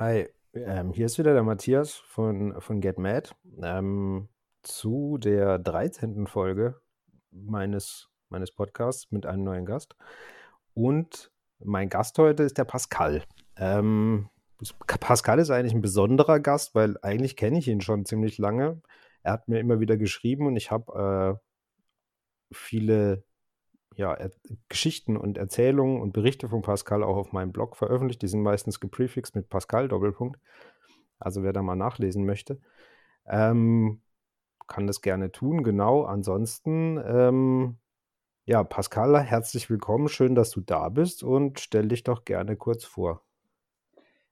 Hi, ähm, hier ist wieder der Matthias von, von Get Mad ähm, zu der 13. Folge meines, meines Podcasts mit einem neuen Gast. Und mein Gast heute ist der Pascal. Ähm, Pascal ist eigentlich ein besonderer Gast, weil eigentlich kenne ich ihn schon ziemlich lange. Er hat mir immer wieder geschrieben und ich habe äh, viele ja, er Geschichten und Erzählungen und Berichte von Pascal auch auf meinem Blog veröffentlicht. Die sind meistens geprefixt mit Pascal Doppelpunkt. Also wer da mal nachlesen möchte, ähm, kann das gerne tun. Genau. Ansonsten, ähm, ja, Pascal, herzlich willkommen. Schön, dass du da bist und stell dich doch gerne kurz vor.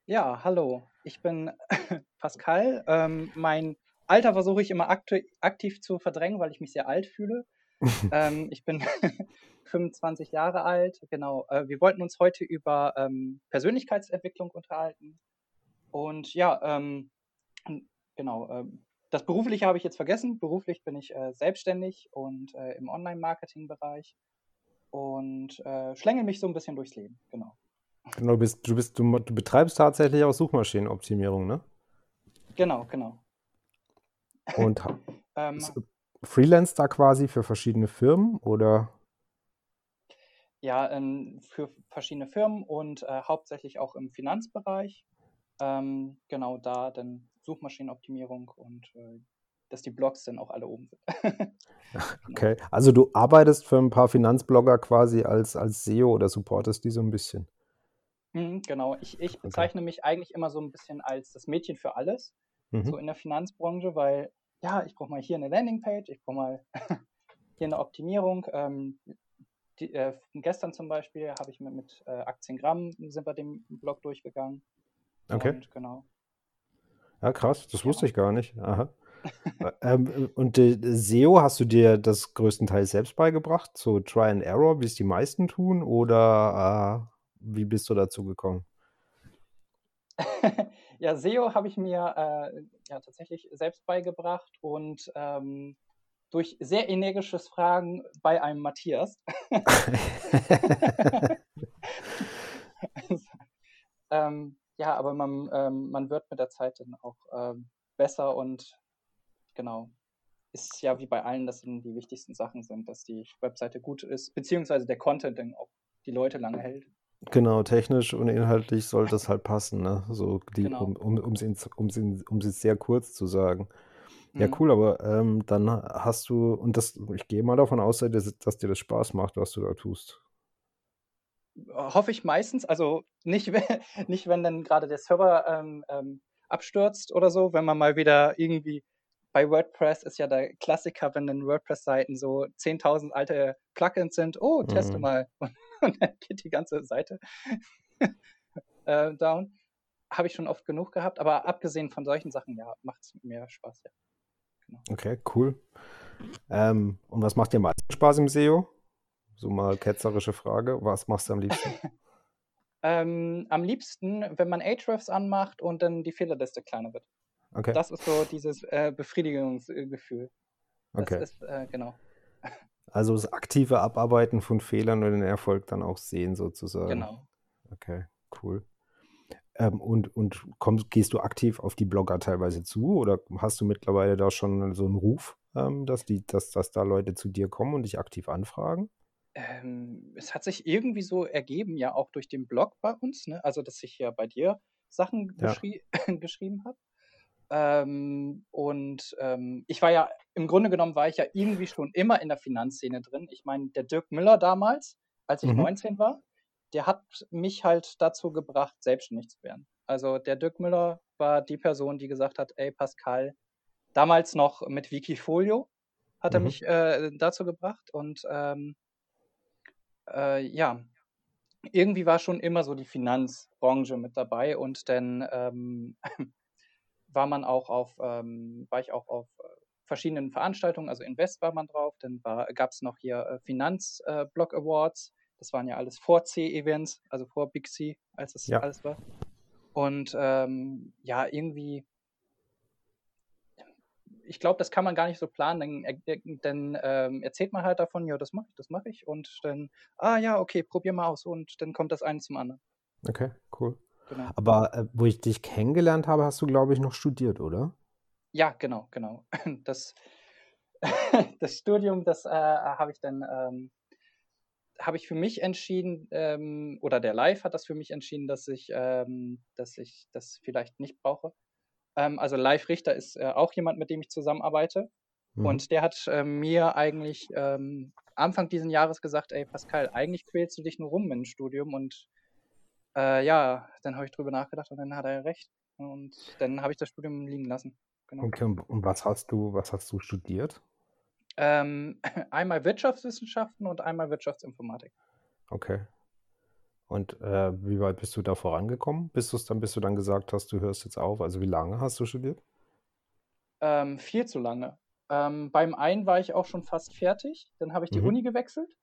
Ja, hallo. Ich bin Pascal. Ähm, mein Alter versuche ich immer aktiv zu verdrängen, weil ich mich sehr alt fühle. ähm, ich bin 25 Jahre alt. Genau. Äh, wir wollten uns heute über ähm, Persönlichkeitsentwicklung unterhalten. Und ja, ähm, genau. Äh, das Berufliche habe ich jetzt vergessen. Beruflich bin ich äh, selbstständig und äh, im Online-Marketing-Bereich und äh, schlängel mich so ein bisschen durchs Leben. Genau. Genau, du, bist, du, bist, du, du betreibst tatsächlich auch Suchmaschinenoptimierung, ne? Genau, genau. Und ähm, Freelance da quasi für verschiedene Firmen oder? Ja, ähm, für verschiedene Firmen und äh, hauptsächlich auch im Finanzbereich. Ähm, genau da dann Suchmaschinenoptimierung und äh, dass die Blogs dann auch alle oben sind. okay, also du arbeitest für ein paar Finanzblogger quasi als, als SEO oder supportest die so ein bisschen? Mhm, genau, ich, ich bezeichne okay. mich eigentlich immer so ein bisschen als das Mädchen für alles, mhm. so in der Finanzbranche, weil ja, ich brauche mal hier eine Landingpage, ich brauche mal hier eine Optimierung. Ähm, die, äh, gestern zum Beispiel habe ich mit, mit äh, Aktiengramm sind wir den Blog durchgegangen. Okay. Und, genau. Ja, krass, das ja. wusste ich gar nicht. Aha. ähm, und äh, SEO hast du dir das größtenteils selbst beigebracht, so Try and Error, wie es die meisten tun, oder äh, wie bist du dazu gekommen? ja, SEO habe ich mir äh, ja, tatsächlich selbst beigebracht und ähm, durch sehr energisches Fragen bei einem Matthias. ähm, ja, aber man, ähm, man wird mit der Zeit dann auch ähm, besser und genau. Ist ja wie bei allen, dass die wichtigsten Sachen sind, dass die Webseite gut ist, beziehungsweise der Content dann auch die Leute lange hält. Genau, technisch und inhaltlich sollte es halt passen, ne? So die, genau. um, um, um es um, um sehr kurz zu sagen. Ja, mhm. cool, aber ähm, dann hast du, und das, ich gehe mal davon aus, dass, dass dir das Spaß macht, was du da tust. Hoffe ich meistens, also nicht, nicht wenn dann gerade der Server ähm, ähm, abstürzt oder so, wenn man mal wieder irgendwie bei WordPress ist ja der Klassiker, wenn dann WordPress-Seiten so 10.000 alte Plugins sind. Oh, teste mhm. mal. und dann geht die ganze Seite äh, down. Habe ich schon oft genug gehabt, aber abgesehen von solchen Sachen, ja, macht es mir Spaß, ja. Genau. Okay, cool. Ähm, und was macht dir am meisten Spaß im SEO? So mal ketzerische Frage. Was machst du am liebsten? ähm, am liebsten, wenn man Ahrefs anmacht und dann die Fehlerliste kleiner wird. Okay. Das ist so dieses äh, Befriedigungsgefühl. Okay. Das ist, äh, genau. Also das aktive Abarbeiten von Fehlern und den Erfolg dann auch sehen, sozusagen. Genau. Okay, cool. Ähm, und und kommst, gehst du aktiv auf die Blogger teilweise zu oder hast du mittlerweile da schon so einen Ruf, ähm, dass, die, dass, dass da Leute zu dir kommen und dich aktiv anfragen? Ähm, es hat sich irgendwie so ergeben, ja auch durch den Blog bei uns, ne? also dass ich ja bei dir Sachen ja. geschrie geschrieben habe. Ähm, und ähm, ich war ja, im Grunde genommen war ich ja irgendwie schon immer in der Finanzszene drin. Ich meine, der Dirk Müller damals, als ich mhm. 19 war, der hat mich halt dazu gebracht, selbstständig zu werden. Also der Dirk Müller war die Person, die gesagt hat, ey Pascal, damals noch mit Wikifolio hat er mhm. mich äh, dazu gebracht und ähm, äh, ja, irgendwie war schon immer so die Finanzbranche mit dabei und dann ähm, war man auch auf, ähm, war ich auch auf äh, verschiedenen Veranstaltungen, also Invest war man drauf, dann gab es noch hier äh, Finanzblock äh, Awards, das waren ja alles vor C-Events, also vor Big C, als es ja. alles war. Und ähm, ja, irgendwie, ich glaube, das kann man gar nicht so planen, dann, dann ähm, erzählt man halt davon, ja, das mache ich, das mache ich und dann, ah ja, okay, probier mal aus und dann kommt das eine zum anderen. Okay, cool. Genau. Aber äh, wo ich dich kennengelernt habe, hast du, glaube ich, noch studiert, oder? Ja, genau, genau. Das, das Studium, das äh, habe ich dann ähm, habe ich für mich entschieden, ähm, oder der Live hat das für mich entschieden, dass ich, ähm, dass ich das vielleicht nicht brauche. Ähm, also Live Richter ist äh, auch jemand, mit dem ich zusammenarbeite. Mhm. Und der hat äh, mir eigentlich ähm, Anfang dieses Jahres gesagt, ey Pascal, eigentlich quälst du dich nur rum im Studium. Und äh, ja, dann habe ich drüber nachgedacht und dann hat er recht. Und dann habe ich das Studium liegen lassen. Genau. Okay, und was hast du, was hast du studiert? Ähm, einmal Wirtschaftswissenschaften und einmal Wirtschaftsinformatik. Okay. Und äh, wie weit bist du da vorangekommen? Bis du dann, bis du dann gesagt hast, du hörst jetzt auf? Also wie lange hast du studiert? Ähm, viel zu lange. Ähm, beim einen war ich auch schon fast fertig. Dann habe ich die mhm. Uni gewechselt,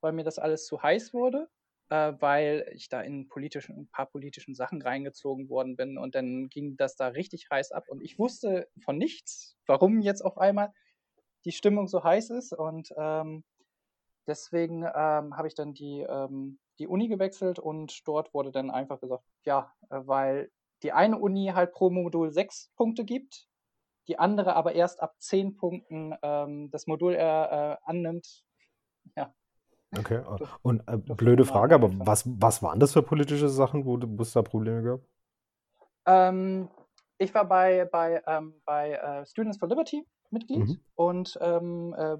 weil mir das alles zu heiß wurde, äh, weil ich da in politischen, ein paar politischen Sachen reingezogen worden bin und dann ging das da richtig heiß ab und ich wusste von nichts, warum jetzt auf einmal die Stimmung so heiß ist. Und ähm, deswegen ähm, habe ich dann die, ähm, die Uni gewechselt und dort wurde dann einfach gesagt, ja, äh, weil die eine Uni halt pro Modul sechs Punkte gibt, die andere aber erst ab zehn Punkten ähm, das Modul äh, äh, annimmt. Ja. Okay, und äh, blöde Frage, aber was, was waren das für politische Sachen, wo, wo es da Probleme gab? Ähm, ich war bei, bei, ähm, bei äh, Students for Liberty Mitglied mhm. und ähm, äh,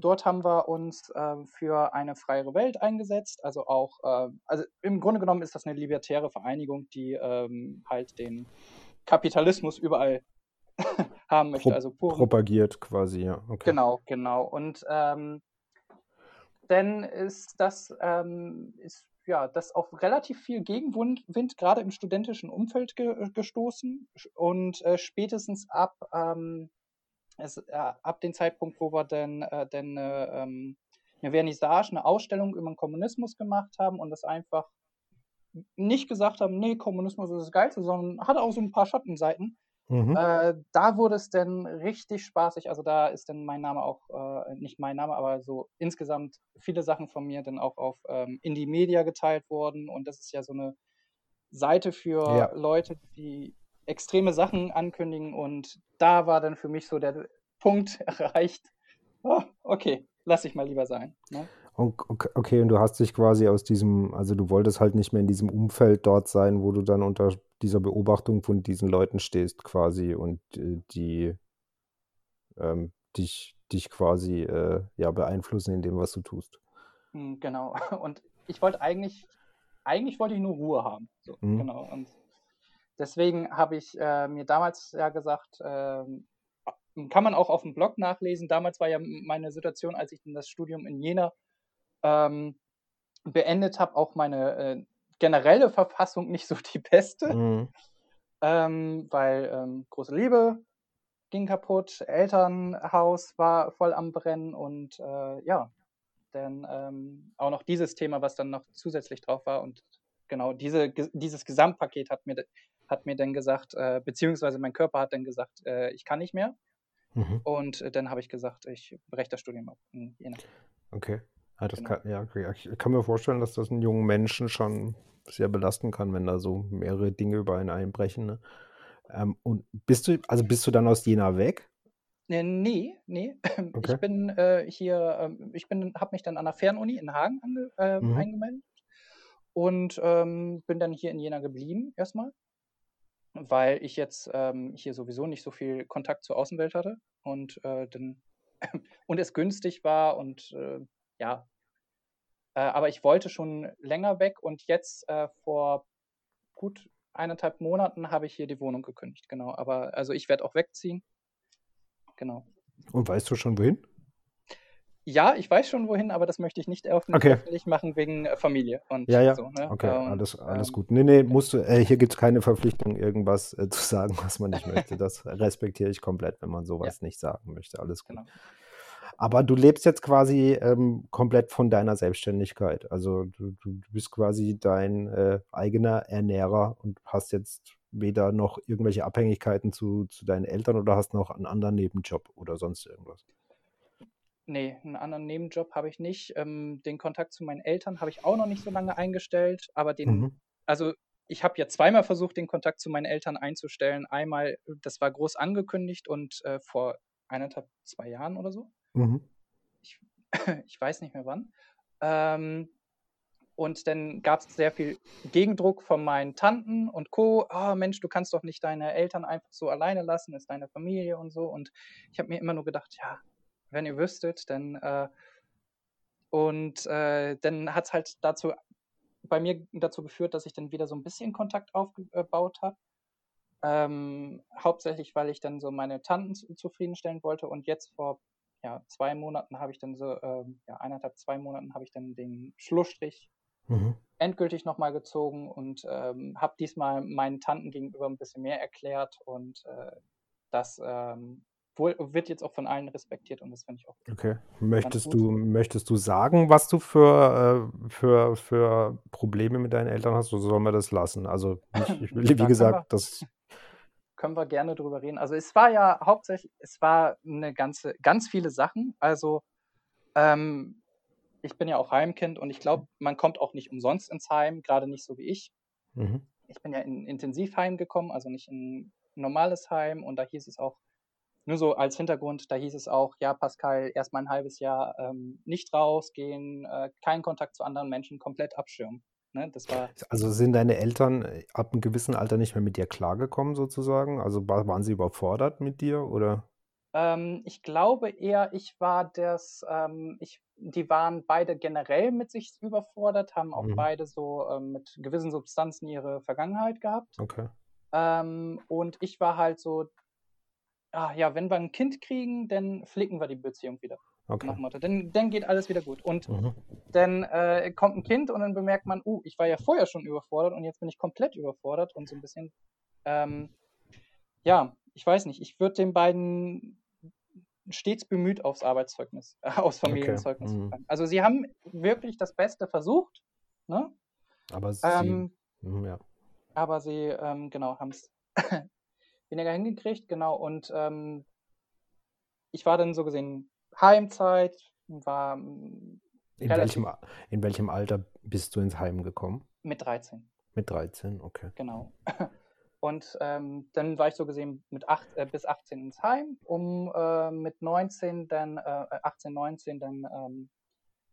dort haben wir uns äh, für eine freiere Welt eingesetzt. Also auch, äh, also im Grunde genommen ist das eine libertäre Vereinigung, die ähm, halt den Kapitalismus überall haben möchte. Pro also propagiert quasi, ja. Okay. Genau, genau. Und ähm, dann ist das ähm, ist ja, das auf relativ viel Gegenwind gerade im studentischen Umfeld ge gestoßen und äh, spätestens ab ähm, es, äh, ab dem Zeitpunkt, wo wir dann, äh, dann äh, ähm, eine Vernissage, eine Ausstellung über den Kommunismus gemacht haben und das einfach nicht gesagt haben, nee, Kommunismus ist das Geilste, sondern hat auch so ein paar Schattenseiten. Mhm. Äh, da wurde es dann richtig spaßig. Also da ist dann mein Name auch, äh, nicht mein Name, aber so insgesamt viele Sachen von mir dann auch auf ähm, Indie Media geteilt worden. Und das ist ja so eine Seite für ja. Leute, die extreme Sachen ankündigen und da war dann für mich so der Punkt erreicht, oh, okay, lass ich mal lieber sein. Ne? Okay, und du hast dich quasi aus diesem, also du wolltest halt nicht mehr in diesem Umfeld dort sein, wo du dann unter dieser Beobachtung von diesen Leuten stehst quasi und äh, die ähm, dich, dich quasi äh, ja, beeinflussen in dem, was du tust. Hm, genau. Und ich wollte eigentlich, eigentlich wollte ich nur Ruhe haben. So, mhm. Genau. Und Deswegen habe ich äh, mir damals ja gesagt, äh, kann man auch auf dem Blog nachlesen. Damals war ja meine Situation, als ich das Studium in Jena ähm, beendet habe, auch meine äh, generelle Verfassung nicht so die beste, mhm. ähm, weil ähm, große Liebe ging kaputt, Elternhaus war voll am Brennen und äh, ja, dann ähm, auch noch dieses Thema, was dann noch zusätzlich drauf war und genau diese, dieses Gesamtpaket hat mir hat mir dann gesagt, äh, beziehungsweise mein Körper hat dann gesagt, äh, ich kann nicht mehr. Mhm. Und äh, dann habe ich gesagt, ich breche das Studium ab. Okay. Ja, das genau. kann, ja, okay. Ich kann mir vorstellen, dass das einen jungen Menschen schon sehr belasten kann, wenn da so mehrere Dinge über einen einbrechen. Ne? Ähm, und bist du, also bist du dann aus Jena weg? Äh, nee, nee. Okay. Ich bin äh, hier, ähm, ich bin, habe mich dann an der Fernuni in Hagen ange, äh, mhm. eingemeldet und ähm, bin dann hier in Jena geblieben erstmal weil ich jetzt ähm, hier sowieso nicht so viel Kontakt zur Außenwelt hatte und äh, dann und es günstig war und äh, ja, äh, aber ich wollte schon länger weg und jetzt äh, vor gut eineinhalb Monaten habe ich hier die Wohnung gekündigt, genau. Aber also ich werde auch wegziehen, genau. Und weißt du schon wohin? Ja, ich weiß schon wohin, aber das möchte ich nicht öffentlich, okay. machen wegen äh, Familie und ja, ja. so. Ne? Okay, und, alles, alles ähm, gut. Nee, nee, musst du, äh, hier gibt es keine Verpflichtung, irgendwas äh, zu sagen, was man nicht möchte. Das respektiere ich komplett, wenn man sowas ja. nicht sagen möchte. Alles gut. Genau. Aber du lebst jetzt quasi ähm, komplett von deiner Selbstständigkeit. Also du, du bist quasi dein äh, eigener Ernährer und hast jetzt weder noch irgendwelche Abhängigkeiten zu, zu deinen Eltern oder hast noch einen anderen Nebenjob oder sonst irgendwas. Nee, einen anderen Nebenjob habe ich nicht. Ähm, den Kontakt zu meinen Eltern habe ich auch noch nicht so lange eingestellt, aber den, mhm. also ich habe ja zweimal versucht, den Kontakt zu meinen Eltern einzustellen. Einmal, das war groß angekündigt und äh, vor eineinhalb, zwei Jahren oder so. Mhm. Ich, ich, weiß nicht mehr wann. Ähm, und dann gab es sehr viel Gegendruck von meinen Tanten und Co. Oh Mensch, du kannst doch nicht deine Eltern einfach so alleine lassen, ist deine Familie und so. Und ich habe mir immer nur gedacht, ja, wenn ihr wüsstet, dann. Äh, und äh, dann hat es halt dazu bei mir dazu geführt, dass ich dann wieder so ein bisschen Kontakt aufgebaut habe. Ähm, hauptsächlich, weil ich dann so meine Tanten zufriedenstellen wollte und jetzt vor ja, zwei Monaten habe ich dann so, ähm, ja, eineinhalb, zwei Monaten habe ich dann den Schlussstrich mhm. endgültig nochmal gezogen und ähm, habe diesmal meinen Tanten gegenüber ein bisschen mehr erklärt und äh, das ähm, wird jetzt auch von allen respektiert und das finde ich auch. Okay. Möchtest du, möchtest du sagen, was du für, äh, für, für Probleme mit deinen Eltern hast, oder sollen wir das lassen? Also, ich, ich will, wie gesagt, das. Können wir gerne drüber reden. Also, es war ja hauptsächlich, es war eine ganze, ganz viele Sachen. Also, ähm, ich bin ja auch Heimkind und ich glaube, man kommt auch nicht umsonst ins Heim, gerade nicht so wie ich. Mhm. Ich bin ja in Intensivheim gekommen, also nicht in ein normales Heim und da hieß es auch, nur so als Hintergrund, da hieß es auch, ja, Pascal, erstmal ein halbes Jahr ähm, nicht rausgehen, äh, keinen Kontakt zu anderen Menschen, komplett abschirmen. Ne? Das war also sind deine Eltern äh, ab einem gewissen Alter nicht mehr mit dir klargekommen, sozusagen? Also waren sie überfordert mit dir oder? Ähm, ich glaube eher, ich war das, ähm, ich, die waren beide generell mit sich überfordert, haben auch mhm. beide so ähm, mit gewissen Substanzen ihre Vergangenheit gehabt. Okay. Ähm, und ich war halt so, ah, ja, wenn wir ein Kind kriegen, dann flicken wir die Beziehung wieder. Okay. Nach Motto. Dann, dann geht alles wieder gut. Und mhm. dann äh, kommt ein Kind und dann bemerkt man, uh, ich war ja vorher schon überfordert und jetzt bin ich komplett überfordert und so ein bisschen, ähm, ja, ich weiß nicht, ich würde den beiden stets bemüht aufs Arbeitszeugnis, äh, aufs Familienzeugnis. Okay. Mhm. Also sie haben wirklich das Beste versucht, ne? Aber sie, ähm, mhm, ja. Aber sie, ähm, genau, haben es weniger hingekriegt, genau. Und ähm, ich war dann so gesehen Heimzeit, war in welchem, in welchem Alter bist du ins Heim gekommen? Mit 13. Mit 13, okay. Genau. Und ähm, dann war ich so gesehen mit acht, äh, bis 18 ins Heim, um äh, mit 19 dann, äh, 18, 19 dann ähm,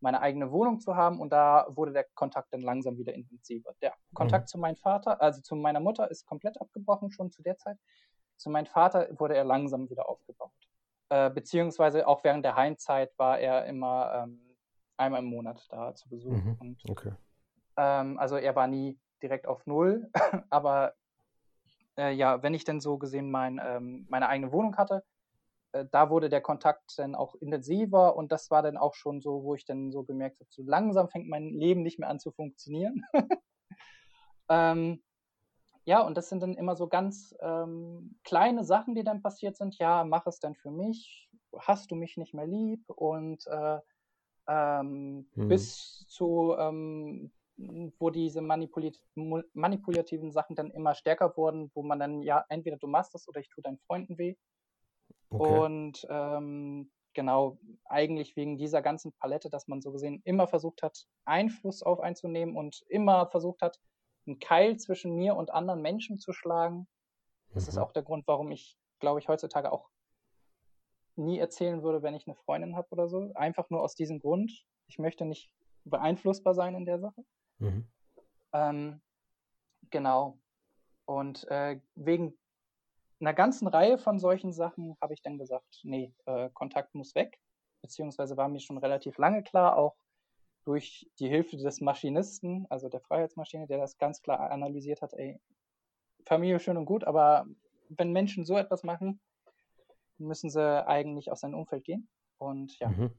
meine eigene Wohnung zu haben und da wurde der Kontakt dann langsam wieder intensiver. Der Kontakt mhm. zu meinem Vater, also zu meiner Mutter, ist komplett abgebrochen schon zu der Zeit. Zu meinem Vater wurde er langsam wieder aufgebaut. Äh, beziehungsweise auch während der Heimzeit war er immer ähm, einmal im Monat da zu Besuch. Mhm. Und, okay. ähm, also er war nie direkt auf Null, aber äh, ja, wenn ich denn so gesehen mein, ähm, meine eigene Wohnung hatte, äh, da wurde der Kontakt dann auch intensiver und das war dann auch schon so, wo ich dann so gemerkt habe, so langsam fängt mein Leben nicht mehr an zu funktionieren. ähm, ja, und das sind dann immer so ganz ähm, kleine Sachen, die dann passiert sind. Ja, mach es dann für mich. Hast du mich nicht mehr lieb? Und äh, ähm, hm. bis zu ähm, wo diese manipulit manipulativen Sachen dann immer stärker wurden, wo man dann, ja, entweder du machst das oder ich tue deinen Freunden weh. Okay. Und ähm, genau, eigentlich wegen dieser ganzen Palette, dass man so gesehen immer versucht hat, Einfluss auf einzunehmen und immer versucht hat, einen Keil zwischen mir und anderen Menschen zu schlagen. Das mhm. ist auch der Grund, warum ich, glaube ich, heutzutage auch nie erzählen würde, wenn ich eine Freundin habe oder so. Einfach nur aus diesem Grund. Ich möchte nicht beeinflussbar sein in der Sache. Mhm. Ähm, genau. Und äh, wegen einer ganzen Reihe von solchen Sachen habe ich dann gesagt, nee, äh, Kontakt muss weg. Beziehungsweise war mir schon relativ lange klar, auch durch die Hilfe des Maschinisten, also der Freiheitsmaschine, der das ganz klar analysiert hat, ey, Familie schön und gut, aber wenn Menschen so etwas machen, müssen sie eigentlich aus seinem Umfeld gehen. Und ja, mhm.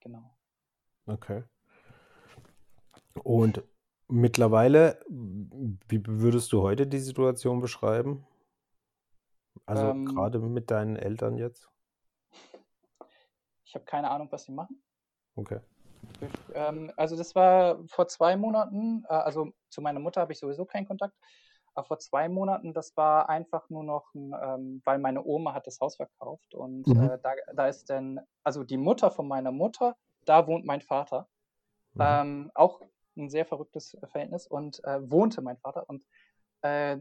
genau. Okay. Und mittlerweile, wie würdest du heute die Situation beschreiben? Also ähm, gerade mit deinen Eltern jetzt? Ich habe keine Ahnung, was sie machen. Okay. Ähm, also das war vor zwei Monaten, äh, also zu meiner Mutter habe ich sowieso keinen Kontakt, aber vor zwei Monaten, das war einfach nur noch, ein, ähm, weil meine Oma hat das Haus verkauft und mhm. äh, da, da ist dann, also die Mutter von meiner Mutter, da wohnt mein Vater. Mhm. Ähm, auch ein sehr verrücktes Verhältnis und äh, wohnte mein Vater und äh,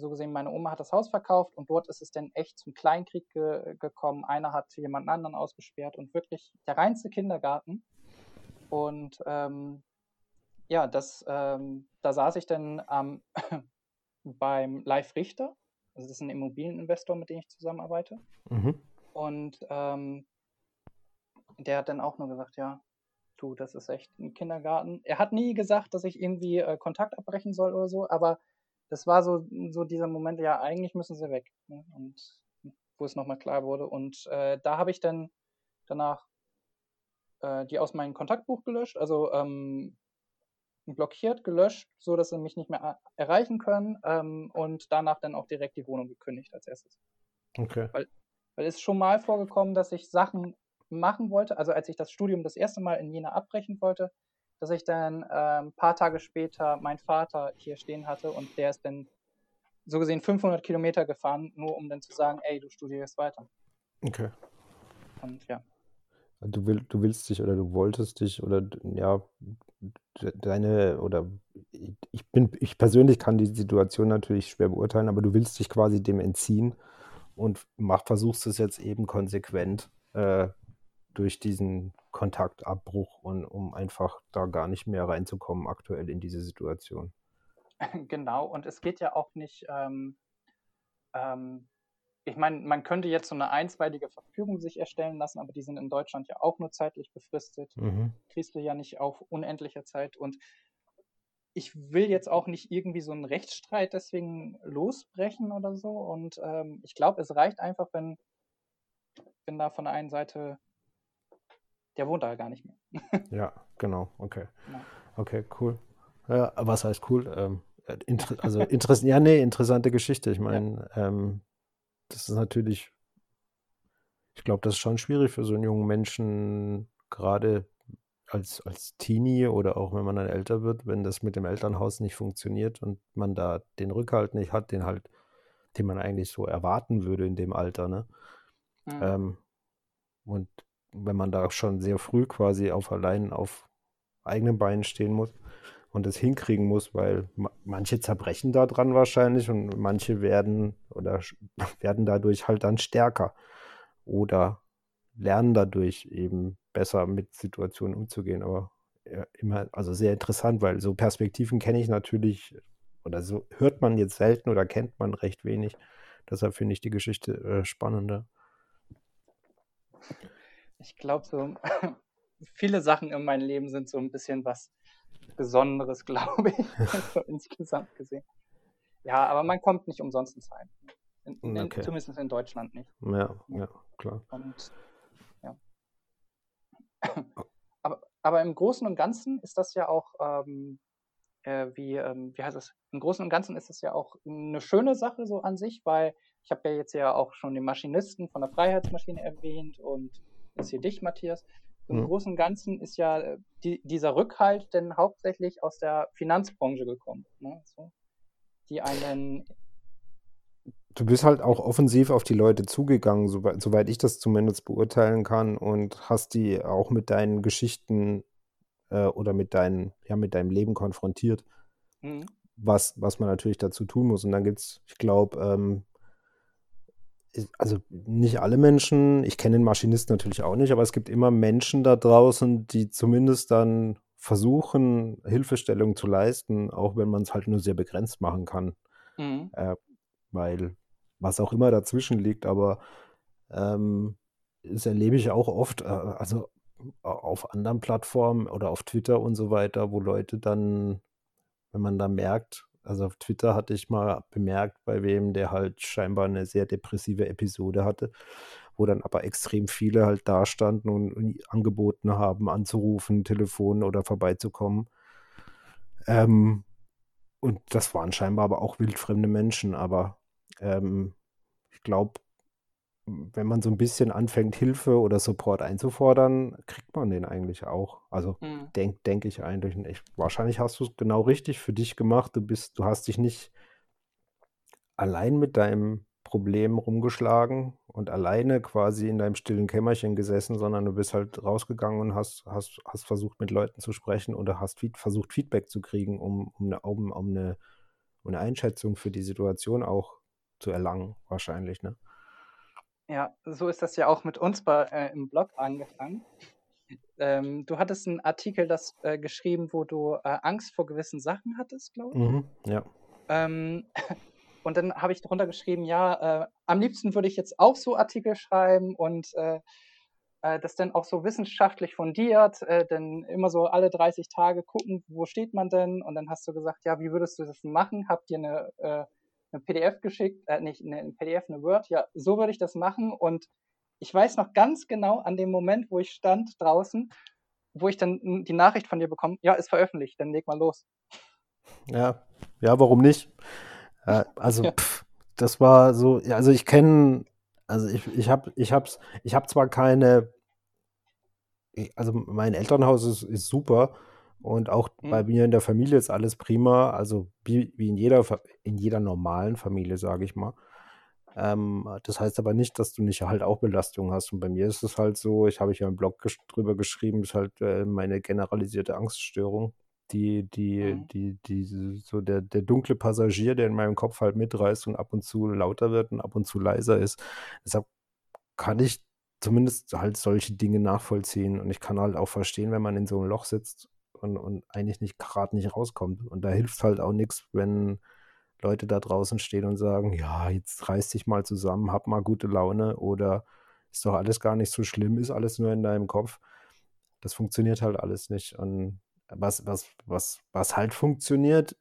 so gesehen, meine Oma hat das Haus verkauft und dort ist es dann echt zum Kleinkrieg ge gekommen. Einer hat jemanden anderen ausgesperrt und wirklich der reinste Kindergarten. Und ähm, ja, das, ähm, da saß ich dann ähm, beim Live Richter. Also das ist ein Immobilieninvestor, mit dem ich zusammenarbeite. Mhm. Und ähm, der hat dann auch nur gesagt, ja, du, das ist echt ein Kindergarten. Er hat nie gesagt, dass ich irgendwie äh, Kontakt abbrechen soll oder so, aber das war so, so dieser Moment, ja, eigentlich müssen sie weg. Ne? Und wo es nochmal klar wurde. Und äh, da habe ich dann danach äh, die aus meinem Kontaktbuch gelöscht, also ähm, blockiert, gelöscht, so dass sie mich nicht mehr erreichen können ähm, und danach dann auch direkt die Wohnung gekündigt als erstes. Okay. Weil, weil es schon mal vorgekommen, dass ich Sachen machen wollte, also als ich das Studium das erste Mal in Jena abbrechen wollte, dass ich dann äh, ein paar Tage später meinen Vater hier stehen hatte und der ist dann so gesehen 500 Kilometer gefahren, nur um dann zu sagen, ey, du studierst weiter. Okay. Und ja. Du, will, du willst dich oder du wolltest dich oder ja, deine oder ich bin, ich persönlich kann die Situation natürlich schwer beurteilen, aber du willst dich quasi dem entziehen und mach, versuchst es jetzt eben konsequent äh, durch diesen Kontaktabbruch und um einfach da gar nicht mehr reinzukommen aktuell in diese Situation. Genau, und es geht ja auch nicht, ähm, ähm, ich meine, man könnte jetzt so eine einstweilige Verfügung sich erstellen lassen, aber die sind in Deutschland ja auch nur zeitlich befristet. Mhm. Kriegst du ja nicht auf unendlicher Zeit. Und ich will jetzt auch nicht irgendwie so einen Rechtsstreit deswegen losbrechen oder so. Und ähm, ich glaube, es reicht einfach, wenn, wenn da von der einen Seite der wohnt da gar nicht mehr. ja, genau, okay. Ja. Okay, cool. Ja, was heißt cool? Ähm, inter also interess ja, nee, interessante Geschichte. Ich meine, ja. ähm, das ist natürlich, ich glaube, das ist schon schwierig für so einen jungen Menschen, gerade als, als Teenie oder auch wenn man dann älter wird, wenn das mit dem Elternhaus nicht funktioniert und man da den Rückhalt nicht hat, den halt, den man eigentlich so erwarten würde in dem Alter, ne? Mhm. Ähm, und wenn man da schon sehr früh quasi auf allein auf eigenen Beinen stehen muss und es hinkriegen muss, weil manche zerbrechen da dran wahrscheinlich und manche werden oder werden dadurch halt dann stärker oder lernen dadurch eben besser mit Situationen umzugehen. Aber immer, also sehr interessant, weil so Perspektiven kenne ich natürlich oder so hört man jetzt selten oder kennt man recht wenig. Deshalb finde ich die Geschichte äh, spannender ich glaube, so viele Sachen in meinem Leben sind so ein bisschen was Besonderes, glaube ich, so insgesamt gesehen. Ja, aber man kommt nicht umsonst ins Heim. In, in, okay. Zumindest in Deutschland nicht. Ja, ja, klar. Und, ja. aber, aber im Großen und Ganzen ist das ja auch, ähm, äh, wie, ähm, wie heißt es? Im Großen und Ganzen ist das ja auch eine schöne Sache so an sich, weil ich habe ja jetzt ja auch schon den Maschinisten von der Freiheitsmaschine erwähnt und jetzt hier dich, Matthias. Im mhm. Großen und Ganzen ist ja äh, die, dieser Rückhalt denn hauptsächlich aus der Finanzbranche gekommen. Ne? So, die einen. Du bist halt auch offensiv auf die Leute zugegangen, soweit, soweit ich das zumindest beurteilen kann, und hast die auch mit deinen Geschichten äh, oder mit, deinen, ja, mit deinem Leben konfrontiert. Mhm. Was, was man natürlich dazu tun muss. Und dann gibt es, ich glaube, ähm, also nicht alle Menschen, ich kenne den Maschinisten natürlich auch nicht, aber es gibt immer Menschen da draußen, die zumindest dann versuchen, Hilfestellung zu leisten, auch wenn man es halt nur sehr begrenzt machen kann. Mhm. Äh, weil was auch immer dazwischen liegt, aber ähm, das erlebe ich auch oft, äh, also auf anderen Plattformen oder auf Twitter und so weiter, wo Leute dann, wenn man da merkt, also auf Twitter hatte ich mal bemerkt, bei wem der halt scheinbar eine sehr depressive Episode hatte, wo dann aber extrem viele halt da standen und, angeboten haben, anzurufen, Telefon oder vorbeizukommen. Ähm, und das waren scheinbar aber auch wildfremde Menschen, aber ähm, ich glaube, wenn man so ein bisschen anfängt, Hilfe oder Support einzufordern, kriegt man den eigentlich auch. Also mhm. denke denk ich eigentlich. Ich, wahrscheinlich hast du es genau richtig für dich gemacht. Du bist, du hast dich nicht allein mit deinem Problemen rumgeschlagen und alleine quasi in deinem stillen Kämmerchen gesessen, sondern du bist halt rausgegangen und hast, hast, hast versucht, mit Leuten zu sprechen oder hast versucht, Feedback zu kriegen, um, um, eine, um, um, eine, um eine Einschätzung für die Situation auch zu erlangen, wahrscheinlich, ne? Ja, so ist das ja auch mit uns bei, äh, im Blog angefangen. Ähm, du hattest einen Artikel das äh, geschrieben, wo du äh, Angst vor gewissen Sachen hattest, glaube ich. Mhm, ja. Ähm, und dann habe ich darunter geschrieben, ja, äh, am liebsten würde ich jetzt auch so Artikel schreiben und äh, äh, das dann auch so wissenschaftlich fundiert, denn immer so alle 30 Tage gucken, wo steht man denn? Und dann hast du gesagt, ja, wie würdest du das machen? Habt ihr eine, eine PDF geschickt, äh, nicht eine, eine PDF, eine Word? Ja, so würde ich das machen und ich weiß noch ganz genau an dem Moment, wo ich stand draußen, wo ich dann die Nachricht von dir bekomme, ja, ist veröffentlicht, dann leg mal los. Ja, ja, warum nicht? Äh, also, ja. pff, das war so, ja, also ich kenne, also ich, ich habe, ich hab's, ich habe zwar keine, also mein Elternhaus ist, ist super und auch mhm. bei mir in der Familie ist alles prima, also wie, wie in jeder, in jeder normalen Familie, sage ich mal. Ähm, das heißt aber nicht, dass du nicht halt auch Belastungen hast. Und bei mir ist es halt so, ich habe ja im Blog ges drüber geschrieben, ist halt äh, meine generalisierte Angststörung. Die, die, mhm. die, die, so der, der dunkle Passagier, der in meinem Kopf halt mitreißt und ab und zu lauter wird und ab und zu leiser ist. Deshalb kann ich zumindest halt solche Dinge nachvollziehen. Und ich kann halt auch verstehen, wenn man in so einem Loch sitzt und, und eigentlich nicht gerade nicht rauskommt. Und da hilft halt auch nichts, wenn Leute da draußen stehen und sagen, ja, jetzt reiß dich mal zusammen, hab mal gute Laune oder ist doch alles gar nicht so schlimm, ist alles nur in deinem Kopf. Das funktioniert halt alles nicht. Und was, was, was, was halt funktioniert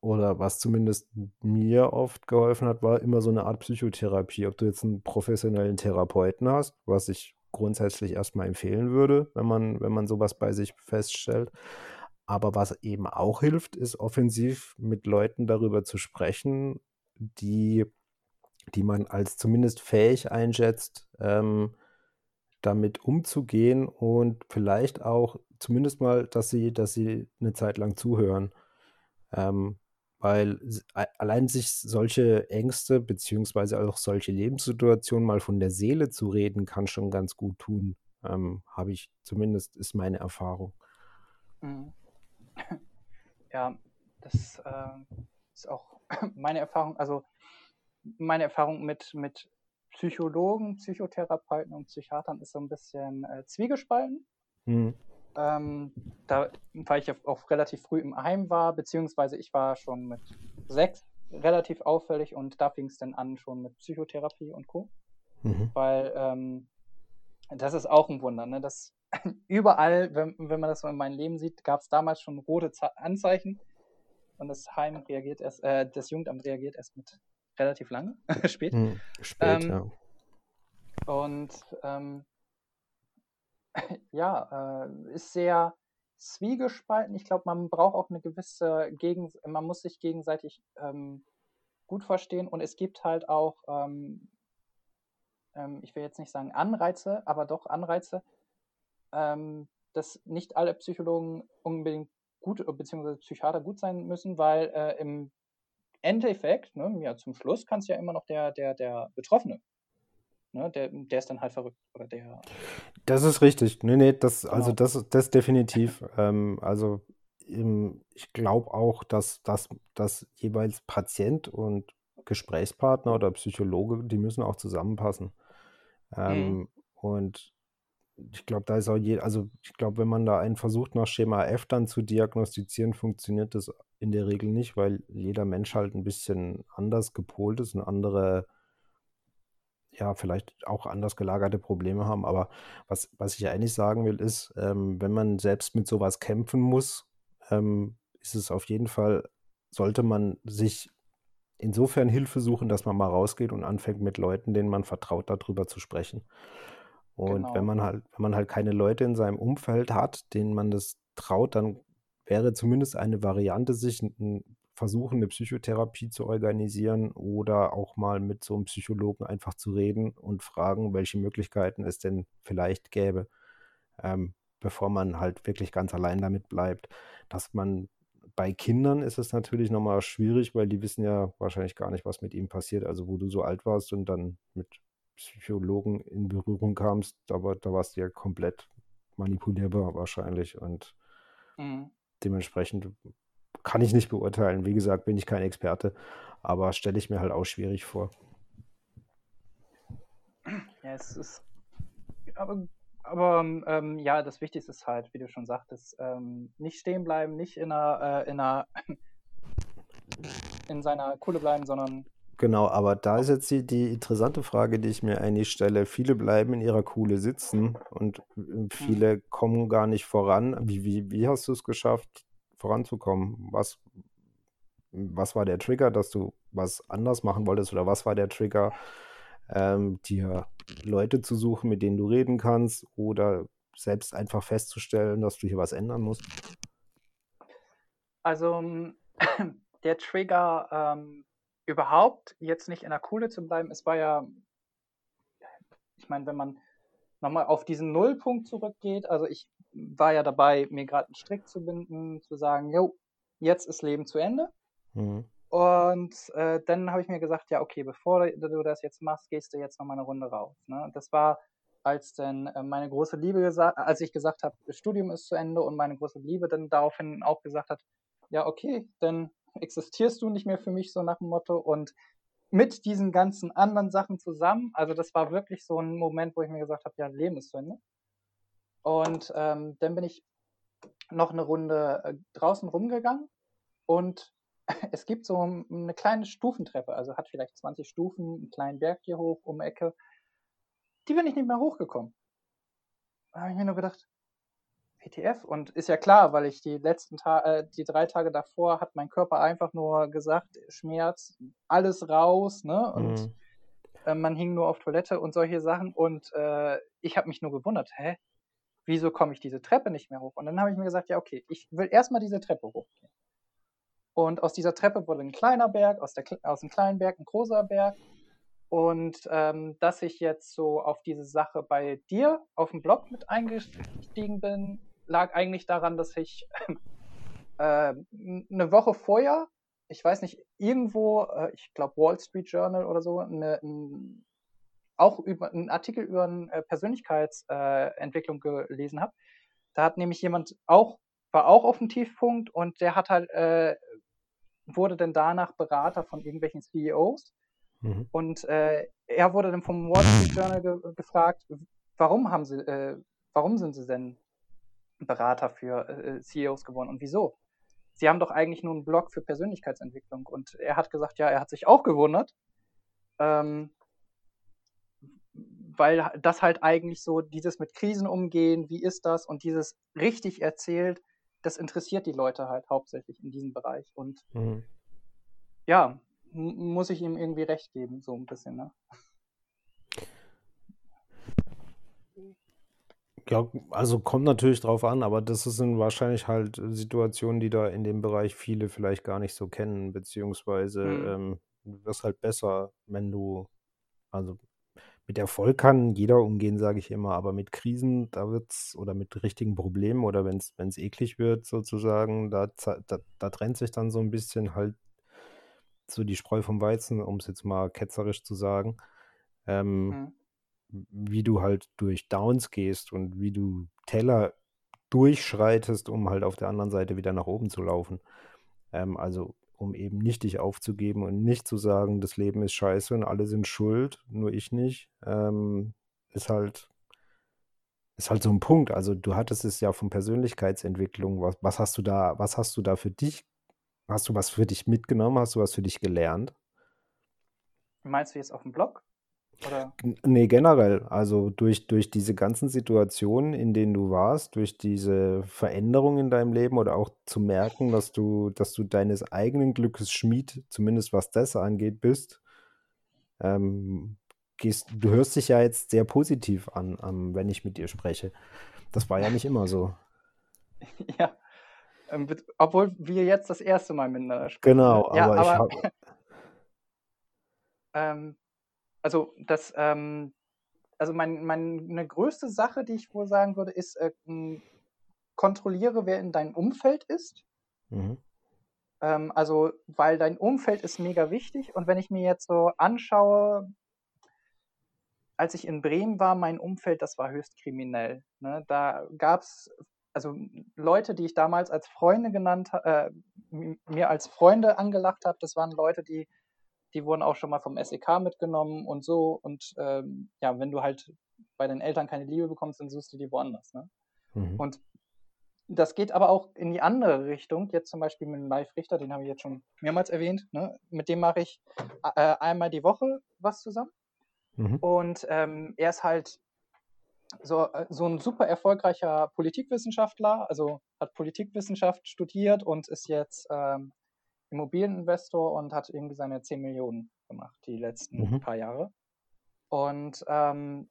oder was zumindest mir oft geholfen hat, war immer so eine Art Psychotherapie. Ob du jetzt einen professionellen Therapeuten hast, was ich grundsätzlich erstmal empfehlen würde, wenn man, wenn man sowas bei sich feststellt. Aber was eben auch hilft, ist offensiv mit Leuten darüber zu sprechen, die, die man als zumindest fähig einschätzt, ähm, damit umzugehen und vielleicht auch zumindest mal, dass sie, dass sie eine Zeit lang zuhören. Ähm, weil allein sich solche Ängste beziehungsweise auch solche Lebenssituationen mal von der Seele zu reden, kann schon ganz gut tun. Ähm, Habe ich zumindest, ist meine Erfahrung. Mhm. Ja, das äh, ist auch meine Erfahrung. Also meine Erfahrung mit, mit Psychologen, Psychotherapeuten und Psychiatern ist so ein bisschen äh, zwiegespalten. Mhm. Ähm, da, weil ich auch relativ früh im Heim war, beziehungsweise ich war schon mit sechs relativ auffällig und da fing es dann an schon mit Psychotherapie und Co. Mhm. Weil ähm, das ist auch ein Wunder, ne? dass überall, wenn, wenn man das so in meinem Leben sieht, gab es damals schon rote Anzeichen und das Heim reagiert erst, äh, das Jugendamt reagiert erst mit relativ lange, spät. Hm, spät, ähm, ja. Und ähm, ja, äh, ist sehr zwiegespalten. Ich glaube, man braucht auch eine gewisse Gegen, man muss sich gegenseitig ähm, gut verstehen und es gibt halt auch, ähm, ähm ich will jetzt nicht sagen Anreize, aber doch Anreize, ähm, dass nicht alle Psychologen unbedingt gut, bzw. Psychiater gut sein müssen, weil äh, im Endeffekt, ne, ja, zum Schluss kann es ja immer noch der, der, der Betroffene. Ne, der, der ist dann halt verrückt. Oder der. Das ist richtig. Nee, nee, das, genau. also das, das definitiv. Ähm, also ich glaube auch, dass, dass, dass jeweils Patient und Gesprächspartner oder Psychologe, die müssen auch zusammenpassen. Ähm, mhm. Und ich glaube, da ist auch je, also ich glaube, wenn man da einen versucht, nach Schema F dann zu diagnostizieren, funktioniert das in der Regel nicht, weil jeder Mensch halt ein bisschen anders gepolt ist und andere, ja, vielleicht auch anders gelagerte Probleme haben. Aber was, was ich eigentlich sagen will, ist, ähm, wenn man selbst mit sowas kämpfen muss, ähm, ist es auf jeden Fall, sollte man sich insofern Hilfe suchen, dass man mal rausgeht und anfängt mit Leuten, denen man vertraut, darüber zu sprechen. Und genau. wenn man halt, wenn man halt keine Leute in seinem Umfeld hat, denen man das traut, dann wäre zumindest eine Variante, sich ein, versuchen, eine Psychotherapie zu organisieren oder auch mal mit so einem Psychologen einfach zu reden und fragen, welche Möglichkeiten es denn vielleicht gäbe, ähm, bevor man halt wirklich ganz allein damit bleibt, dass man bei Kindern ist es natürlich nochmal schwierig, weil die wissen ja wahrscheinlich gar nicht, was mit ihm passiert. Also wo du so alt warst und dann mit Psychologen in Berührung kamst, aber da warst du ja komplett manipulierbar wahrscheinlich und mhm. dementsprechend kann ich nicht beurteilen. Wie gesagt, bin ich kein Experte, aber stelle ich mir halt auch schwierig vor. Ja, es ist. Aber, aber ähm, ja, das Wichtigste ist halt, wie du schon sagtest, ähm, nicht stehen bleiben, nicht in einer, äh, in einer in seiner Kuhle bleiben, sondern Genau, aber da ist jetzt die, die interessante Frage, die ich mir eigentlich stelle. Viele bleiben in ihrer Kuhle sitzen und äh, Mhm. viele kommen gar nicht voran. Wie, wie, wie hast du es geschafft, voranzukommen? Was, was war der Trigger, dass du was anders machen wolltest? Oder was war der Trigger, ähm, dir Leute zu suchen, mit denen du reden kannst? Oder selbst einfach festzustellen, dass du hier was ändern musst? Also der Trigger ähm, überhaupt jetzt nicht in der Kuhle zu bleiben, es war ja, ich meine, wenn man nochmal auf diesen Nullpunkt zurückgeht, also ich war ja dabei, mir gerade einen Strick zu binden, zu sagen, jo, jetzt ist Leben zu Ende. Mhm. Und äh, dann habe ich mir gesagt, ja, okay, bevor du das jetzt machst, gehst du jetzt nochmal eine Runde raus. Ne? Das war, als dann äh, meine große Liebe gesagt, als ich gesagt habe, das Studium ist zu Ende und meine große Liebe dann daraufhin auch gesagt hat, ja, okay, dann existierst du nicht mehr für mich, so nach dem Motto. Und mit diesen ganzen anderen Sachen zusammen, also das war wirklich so ein Moment, wo ich mir gesagt habe, ja, Leben ist zu Ende. Und ähm, dann bin ich noch eine Runde äh, draußen rumgegangen und es gibt so eine kleine Stufentreppe, also hat vielleicht 20 Stufen, einen kleinen Berg hier hoch um die Ecke. Die bin ich nicht mehr hochgekommen. Da habe ich mir nur gedacht, PTF und ist ja klar, weil ich die letzten Tage, äh, die drei Tage davor hat mein Körper einfach nur gesagt, Schmerz, alles raus, ne? Und mhm. äh, man hing nur auf Toilette und solche Sachen und äh, ich habe mich nur gewundert, hä? Wieso komme ich diese Treppe nicht mehr hoch? Und dann habe ich mir gesagt, ja, okay, ich will erstmal diese Treppe hochgehen. Und aus dieser Treppe wurde ein kleiner Berg, aus, der, aus einem kleinen Berg ein großer Berg. Und ähm, dass ich jetzt so auf diese Sache bei dir auf dem Blog mit eingestiegen bin, lag eigentlich daran, dass ich äh, eine Woche vorher, ich weiß nicht, irgendwo, äh, ich glaube Wall Street Journal oder so, eine, ein, auch über einen Artikel über eine äh, Persönlichkeitsentwicklung äh, gelesen habe. Da hat nämlich jemand auch, war auch auf dem Tiefpunkt und der hat halt, äh, wurde dann danach Berater von irgendwelchen CEOs. Mhm. Und äh, er wurde dann vom Wall Street Journal ge gefragt, warum haben sie, warum sind sie denn Berater für äh, CEOs geworden. Und wieso? Sie haben doch eigentlich nur einen Blog für Persönlichkeitsentwicklung. Und er hat gesagt, ja, er hat sich auch gewundert, ähm, weil das halt eigentlich so dieses mit Krisen umgehen, wie ist das und dieses richtig erzählt, das interessiert die Leute halt hauptsächlich in diesem Bereich. Und mhm. ja, muss ich ihm irgendwie recht geben, so ein bisschen. Ne? Ja, also kommt natürlich drauf an, aber das sind wahrscheinlich halt Situationen, die da in dem Bereich viele vielleicht gar nicht so kennen, beziehungsweise Mhm. ähm, du wirst halt besser, wenn du, also mit Erfolg kann jeder umgehen, sage ich immer, aber mit Krisen, da wird's, oder mit richtigen Problemen oder wenn es eklig wird sozusagen, da, da, da trennt sich dann so ein bisschen halt so die Spreu vom Weizen, um es jetzt mal ketzerisch zu sagen. Ähm, Mhm wie du halt durch Downs gehst und wie du Teller durchschreitest, um halt auf der anderen Seite wieder nach oben zu laufen. Ähm, also um eben nicht dich aufzugeben und nicht zu sagen, das Leben ist scheiße und alle sind schuld, nur ich nicht, ähm, ist halt ist halt so ein Punkt. Also du hattest es ja von Persönlichkeitsentwicklung. Was, was hast du da, was hast du da für dich? Hast du was für dich mitgenommen? Hast du was für dich gelernt? Meinst du jetzt auf dem Blog? Oder? Nee, generell. Also durch, durch diese ganzen Situationen, in denen du warst, durch diese Veränderung in deinem Leben oder auch zu merken, dass du, dass du deines eigenen Glückes Schmied, zumindest was das angeht, bist, ähm, gehst, du hörst dich ja jetzt sehr positiv an, an, wenn ich mit dir spreche. Das war ja nicht immer so. Ja. Ähm, obwohl wir jetzt das erste Mal miteinander sprechen. Genau, ja, aber, aber ich habe. ähm, also das, ähm, also mein, meine größte Sache, die ich wohl sagen würde, ist, äh, kontrolliere, wer in deinem Umfeld ist. Mhm. Ähm, also, weil dein Umfeld ist mega wichtig und wenn ich mir jetzt so anschaue, als ich in Bremen war, mein Umfeld, das war höchst kriminell. Ne? Da gab es also Leute, die ich damals als Freunde genannt, äh, mir als Freunde angelacht habe, das waren Leute, die, die wurden auch schon mal vom SEK mitgenommen und so. Und ähm, ja, wenn du halt bei den Eltern keine Liebe bekommst, dann suchst du die woanders. Ne? Mhm. Und das geht aber auch in die andere Richtung. Jetzt zum Beispiel mit dem Live-Richter, den habe ich jetzt schon mehrmals erwähnt. Ne? Mit dem mache ich äh, einmal die Woche was zusammen. Mhm. Und ähm, er ist halt so, äh, so ein super erfolgreicher Politikwissenschaftler, also hat Politikwissenschaft studiert und ist jetzt ähm, Immobilieninvestor und hat irgendwie seine 10 Millionen gemacht die letzten mhm. paar Jahre. Und ähm,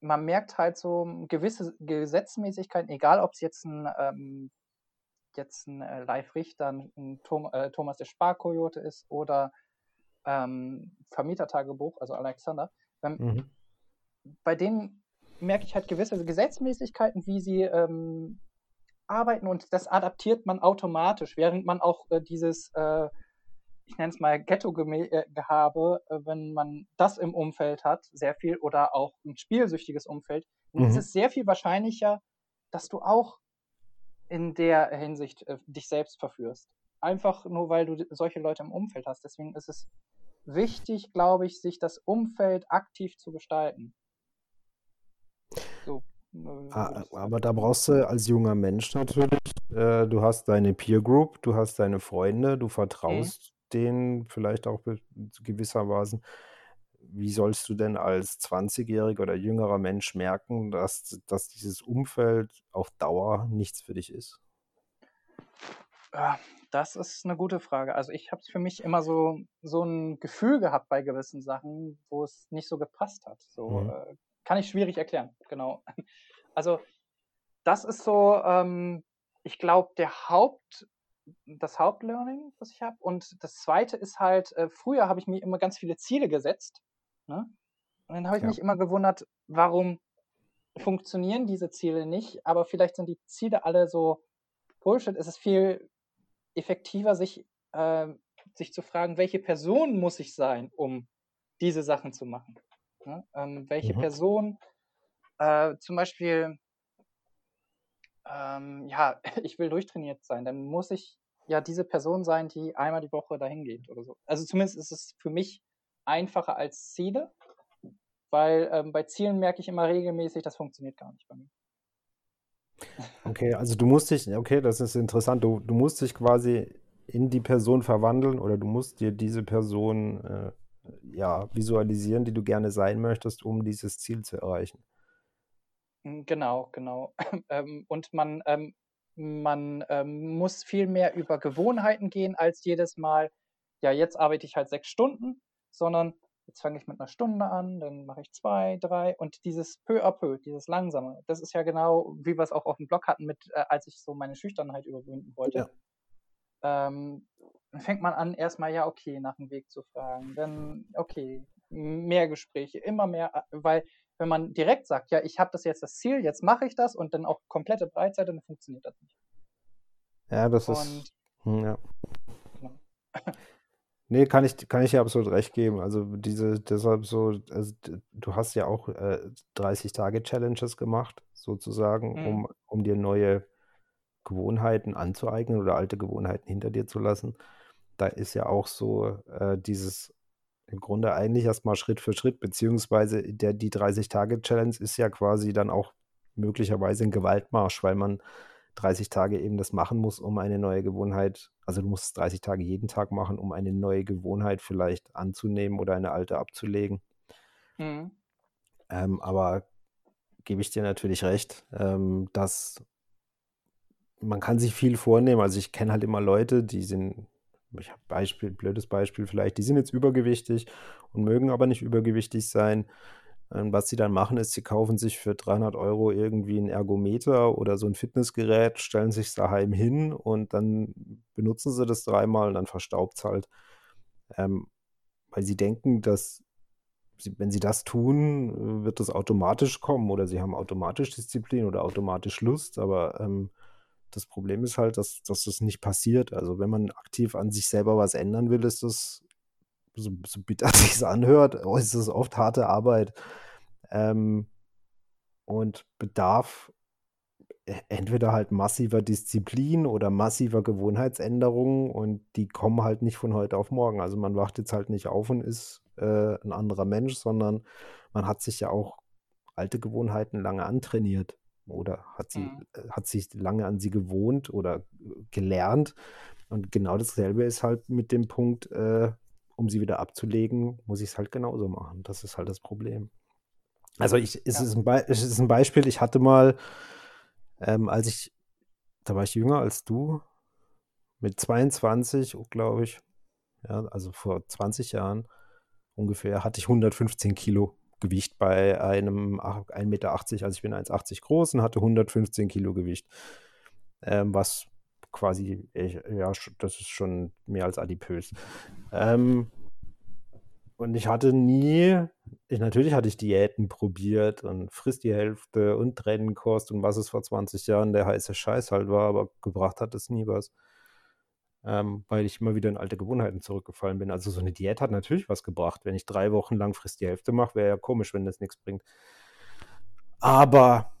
man merkt halt so gewisse Gesetzmäßigkeiten, egal ob es jetzt ein, ähm, jetzt ein äh, Live-Richter, ein Tom, äh, Thomas der Sparkoyote ist oder ähm, Vermietertagebuch, also Alexander, ähm, mhm. bei denen merke ich halt gewisse Gesetzmäßigkeiten, wie sie ähm, arbeiten und das adaptiert man automatisch, während man auch äh, dieses, äh, ich nenne es mal Ghetto-Gehabe, äh, wenn man das im Umfeld hat, sehr viel oder auch ein spielsüchtiges Umfeld, dann mhm. ist es sehr viel wahrscheinlicher, dass du auch in der Hinsicht äh, dich selbst verführst. Einfach nur, weil du solche Leute im Umfeld hast. Deswegen ist es wichtig, glaube ich, sich das Umfeld aktiv zu gestalten. Ah, aber da brauchst du als junger Mensch natürlich, äh, du hast deine Peer Group, du hast deine Freunde, du mhm. vertraust denen vielleicht auch gewissermaßen. Wie sollst du denn als 20-jähriger oder jüngerer Mensch merken, dass, dass dieses Umfeld auf Dauer nichts für dich ist? Ah, das ist eine gute Frage. Also ich habe für mich immer so, so ein Gefühl gehabt bei gewissen Sachen, wo es nicht so gepasst hat. So mhm. äh, kann ich schwierig erklären, genau. Also das ist so, ähm, ich glaube, der Haupt, das Hauptlearning, was ich habe. Und das Zweite ist halt, äh, früher habe ich mir immer ganz viele Ziele gesetzt. Ne? Und dann habe ich ja. mich immer gewundert, warum funktionieren diese Ziele nicht, aber vielleicht sind die Ziele alle so Bullshit. Es ist viel effektiver, sich, äh, sich zu fragen, welche Person muss ich sein, um diese Sachen zu machen. Ne? Ähm, welche mhm. Person äh, zum Beispiel, ähm, ja, ich will durchtrainiert sein, dann muss ich ja diese Person sein, die einmal die Woche dahin geht oder so. Also zumindest ist es für mich einfacher als Ziele, weil ähm, bei Zielen merke ich immer regelmäßig, das funktioniert gar nicht bei mir. Okay, also du musst dich, okay, das ist interessant, du, du musst dich quasi in die Person verwandeln oder du musst dir diese Person äh, ja, visualisieren, die du gerne sein möchtest, um dieses Ziel zu erreichen. Hm, genau, genau. Ähm, und man, ähm, man ähm, muss viel mehr über Gewohnheiten gehen, als jedes Mal, ja, jetzt arbeite ich halt sechs Stunden, sondern jetzt fange ich mit einer Stunde an, dann mache ich zwei, drei und dieses peu à peu, dieses langsame, das ist ja genau, wie wir es auch auf dem Blog hatten, mit, äh, als ich so meine Schüchternheit überwinden wollte. Ja. Ähm, dann fängt man an, erstmal ja, okay, nach dem Weg zu fragen. Dann, okay, mehr Gespräche, immer mehr, äh, weil wenn man direkt sagt, ja, ich habe das jetzt das Ziel, jetzt mache ich das und dann auch komplette Breitseite, dann funktioniert das nicht. Ja, das und, ist. Hm, ja. ja. Nee, kann ich, kann ich dir absolut recht geben. Also diese, deshalb so, also du hast ja auch äh, 30-Tage-Challenges gemacht, sozusagen, mhm. um, um dir neue Gewohnheiten anzueignen oder alte Gewohnheiten hinter dir zu lassen da ist ja auch so äh, dieses im Grunde eigentlich erstmal Schritt für Schritt, beziehungsweise der, die 30-Tage-Challenge ist ja quasi dann auch möglicherweise ein Gewaltmarsch, weil man 30 Tage eben das machen muss, um eine neue Gewohnheit, also du musst 30 Tage jeden Tag machen, um eine neue Gewohnheit vielleicht anzunehmen oder eine alte abzulegen. Mhm. Ähm, aber gebe ich dir natürlich recht, ähm, dass man kann sich viel vornehmen. Also ich kenne halt immer Leute, die sind ich habe Beispiel, blödes Beispiel vielleicht, die sind jetzt übergewichtig und mögen aber nicht übergewichtig sein. Ähm, was sie dann machen, ist, sie kaufen sich für 300 Euro irgendwie ein Ergometer oder so ein Fitnessgerät, stellen sich daheim hin und dann benutzen sie das dreimal und dann verstaubt es halt. Ähm, weil sie denken, dass sie, wenn sie das tun, wird das automatisch kommen oder sie haben automatisch Disziplin oder automatisch Lust, aber ähm, das Problem ist halt, dass, dass das nicht passiert. Also wenn man aktiv an sich selber was ändern will, ist das, so, so bitter sich es anhört, oh, ist das oft harte Arbeit. Ähm, und bedarf e, entweder halt massiver Disziplin oder massiver Gewohnheitsänderungen und die kommen halt nicht von heute auf morgen. Also man wacht jetzt halt nicht auf und ist äh, ein anderer Mensch, sondern man hat sich ja auch alte Gewohnheiten lange antrainiert oder hat sie mhm. Äh, hat sich lange an sie gewohnt oder gelernt und genau dasselbe ist halt mit dem Punkt, äh, um sie wieder abzulegen, muss ich es halt genauso machen. Das ist halt das Problem. Also ich, es, ja. ist ein es ist ein Beispiel, ich hatte mal, ähm, als ich, da war ich jünger als du, mit 22, glaube ich, ja, also vor 20 Jahren ungefähr, hatte ich 115 Kilo Gewicht bei einem 1,80 Meter, also ich bin 1,80 groß und hatte 115 Kilo Gewicht. Ähm, was quasi, ja, das ist schon mehr als adipös. Ähm, und ich hatte nie, ich, natürlich hatte ich Diäten probiert und frisst die Hälfte und Trennkost und was es vor 20 Jahren der heiße Scheiß halt war, aber gebracht hat es nie was. Ähm, weil ich immer wieder in alte Gewohnheiten zurückgefallen bin. Also so eine Diät hat natürlich was gebracht. Wenn ich drei Wochen lang frisst die Hälfte mache, wäre ja komisch, wenn das nichts bringt. Aber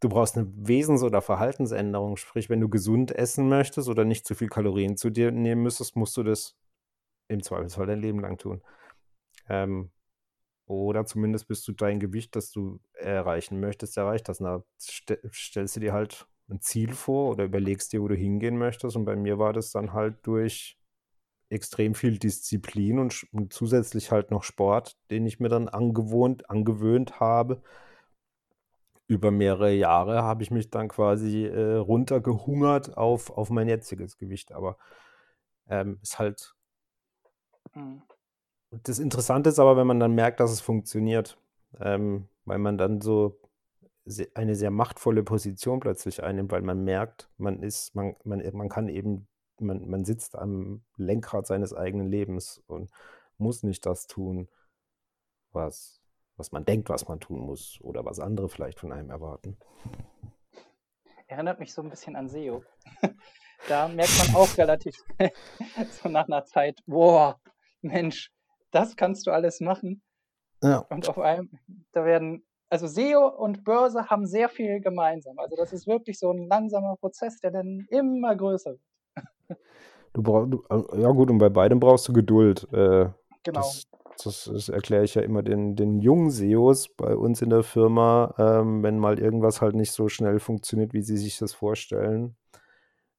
du brauchst eine Wesens- oder Verhaltensänderung. Sprich, wenn du gesund essen möchtest oder nicht zu viel Kalorien zu dir nehmen müsstest, musst du das im Zweifelsfall dein Leben lang tun. Ähm, oder zumindest bist du dein Gewicht, das du erreichen möchtest, erreicht hast. Da st stellst du dir halt ein Ziel vor oder überlegst dir, wo du hingehen möchtest. Und bei mir war das dann halt durch extrem viel Disziplin und, und zusätzlich halt noch Sport, den ich mir dann angewohnt, angewöhnt habe. Über mehrere Jahre habe ich mich dann quasi äh, runtergehungert auf, auf mein jetziges Gewicht. Aber ähm, ist halt. Mhm das Interessante ist aber, wenn man dann merkt, dass es funktioniert, ähm, weil man dann so eine sehr machtvolle Position plötzlich einnimmt, weil man merkt, man ist, man, man, man kann eben, man, man sitzt am Lenkrad seines eigenen Lebens und muss nicht das tun, was, was man denkt, was man tun muss oder was andere vielleicht von einem erwarten. Erinnert mich so ein bisschen an SEO. da merkt man auch relativ so nach einer Zeit, boah, Mensch, das kannst du alles machen. Ja. Und auf einem, da werden, also SEO und Börse haben sehr viel gemeinsam. Also das ist wirklich so ein langsamer Prozess, der dann immer größer wird. Du brauchst, äh, ja gut, und bei beidem brauchst du Geduld. Äh, genau. Das, das, das, erkläre ich ja immer den, den jungen SEOs bei uns in der Firma, ähm, wenn mal irgendwas halt nicht so schnell funktioniert, wie sie sich das vorstellen.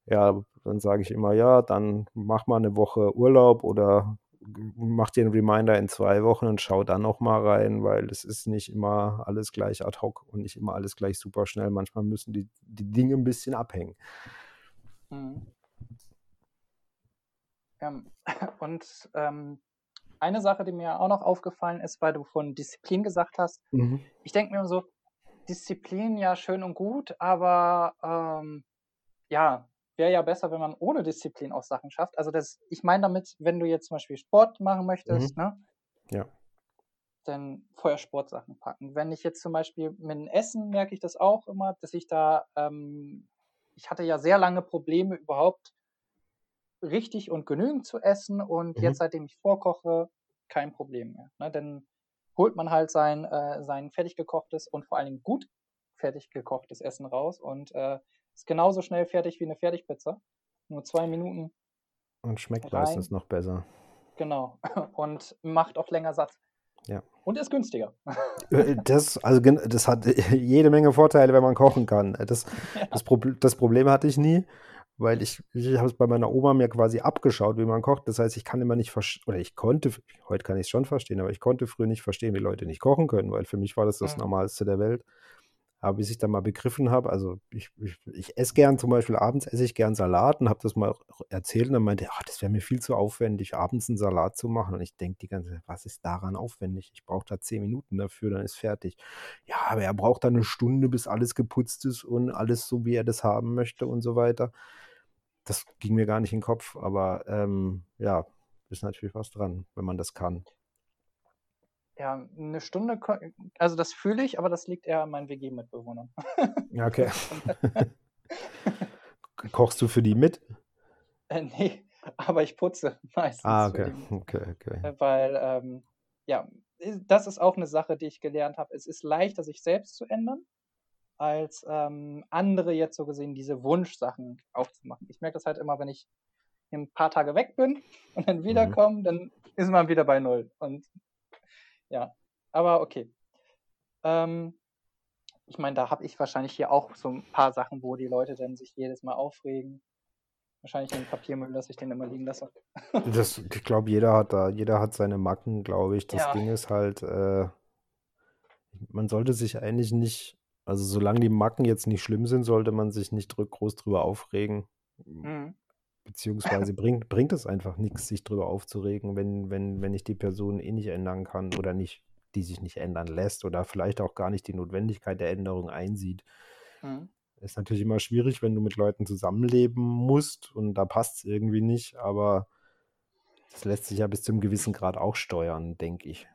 Ja, dann sage ich immer, ja, dann mach mal eine Woche Urlaub oder mach dir einen Reminder in zwei Wochen und schau dann noch mal rein, weil es ist nicht immer alles gleich ad hoc und nicht immer alles gleich super schnell. Manchmal müssen die, die Dinge ein bisschen abhängen. Mhm. Ja, und ähm, eine Sache, die mir auch noch aufgefallen ist, weil du von Disziplin gesagt hast, mhm. ich denke mir so, Disziplin ja schön und gut, aber ähm, ja, wäre ja besser, wenn man ohne Disziplin auch Sachen schafft. Also das, ich meine damit, wenn du jetzt zum Beispiel Sport machen möchtest, mhm. ne? Ja. Dann vorher Sportsachen packen. Wenn ich jetzt zum Beispiel mit dem Essen merke ich das auch immer, dass ich da, ähm, ich hatte ja sehr lange Probleme überhaupt richtig und genügend zu essen und mhm. jetzt seitdem ich vorkoche, kein Problem mehr. Ne? Dann holt man halt sein, äh, sein fertig gekochtes und vor allen Dingen gut fertig gekochtes Essen raus und äh, ist genauso schnell fertig wie eine Fertigpizza. Nur zwei Minuten. Und schmeckt rein. meistens noch besser. Genau. Und macht auch länger satt. Ja. Und ist günstiger. Äh, das, also, das hat jede Menge Vorteile, wenn man kochen kann. Das, ja. das, Pro das Problem hatte ich nie, weil ich, ich habe es bei meiner Oma mir quasi abgeschaut, wie man kocht. Das heißt, ich kann immer nicht verstehen, oder ich konnte, heute kann ich es schon verstehen, aber ich konnte früher nicht verstehen, wie Leute nicht kochen können, weil für mich war das das mhm. Normalste der Welt. Aber bis ich dann mal begriffen habe, also ich, ich, ich esse gern zum Beispiel abends esse ich gern Salat und habe das mal erzählt und dann meinte, ach, das wäre mir viel zu aufwendig, abends einen Salat zu machen. Und ich denke die ganze Zeit, was ist daran aufwendig? Ich brauche da zehn Minuten dafür, dann ist fertig. Ja, aber er braucht da eine Stunde, bis alles geputzt ist und alles so, wie er das haben möchte und so weiter. Das ging mir gar nicht in den Kopf, aber ähm, ja, ist natürlich was dran, wenn man das kann ja, eine Stunde, also das fühle ich, aber das liegt eher an meinen WG-Mitbewohnern. Ja, okay. kochst du für die mit? Äh, nee, aber ich putze meistens. Ah, okay. okay, okay. Äh, weil, ähm, ja, das ist auch eine Sache, die ich gelernt habe. Es ist leichter, sich selbst zu ändern, als ähm, andere jetzt so gesehen diese Wunschsachen aufzumachen. Ich merke das halt immer, wenn ich ein paar Tage weg bin und dann mhm. wiederkomme, mhm. dann ist man wieder bei Null. Und ja, aber okay. Ähm, ich meine, da habe ich wahrscheinlich hier auch so ein paar Sachen, wo die Leute dann sich jedes Mal aufregen. Wahrscheinlich den Papiermüll, dass ich den immer liegen lasse. Das, ich glaube, jeder hat da, jeder hat seine Macken, glaube ich. Das ja. Ding ist halt, äh, man sollte sich eigentlich nicht, also solange die Macken jetzt nicht schlimm sind, sollte man sich nicht groß drüber aufregen. Mhm. Beziehungsweise bringt, bringt es einfach nichts, sich drüber aufzuregen, wenn, wenn, wenn ich die Person eh nicht ändern kann oder nicht, die sich nicht ändern lässt oder vielleicht auch gar nicht die Notwendigkeit der Änderung einsieht. Mhm. Ist natürlich immer schwierig, wenn du mit Leuten zusammenleben musst und da passt es irgendwie nicht, aber das lässt sich ja bis zu einem gewissen Grad auch steuern, denke ich.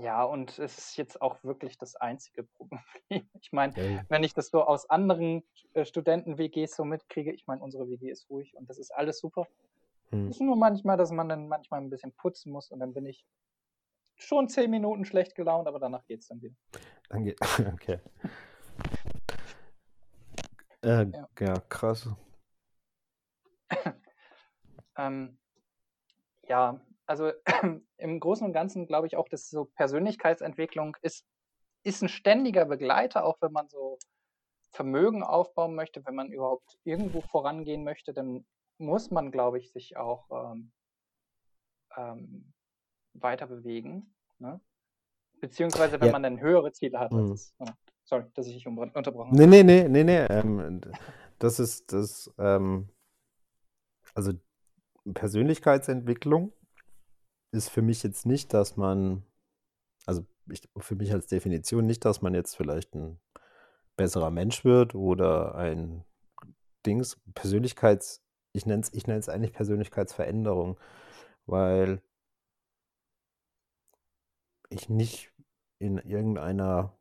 Ja, und es ist jetzt auch wirklich das einzige Problem. Ich meine, ja. wenn ich das so aus anderen äh, Studenten-WGs so mitkriege, ich meine, unsere WG ist ruhig und das ist alles super. Hm. Es ist nur manchmal, dass man dann manchmal ein bisschen putzen muss und dann bin ich schon zehn Minuten schlecht gelaunt, aber danach geht es dann wieder. Dann geht, okay. Äh, ja. ja, krass. ähm, ja, also im Großen und Ganzen glaube ich auch, dass so Persönlichkeitsentwicklung ist, ist ein ständiger Begleiter, auch wenn man so Vermögen aufbauen möchte, wenn man überhaupt irgendwo vorangehen möchte, dann muss man, glaube ich, sich auch ähm, ähm, weiter bewegen. Ne? Beziehungsweise wenn ja. man dann höhere Ziele hat. Mhm. Als, ja. Sorry, dass ich dich unterbrochen habe. Nee, nee, nee, nee, nee. Ähm, das ist das, ähm, also Persönlichkeitsentwicklung ist für mich jetzt nicht, dass man, also ich, für mich als Definition nicht, dass man jetzt vielleicht ein besserer Mensch wird oder ein Dings, Persönlichkeits, ich nenne es ich eigentlich Persönlichkeitsveränderung, weil ich nicht in irgendeiner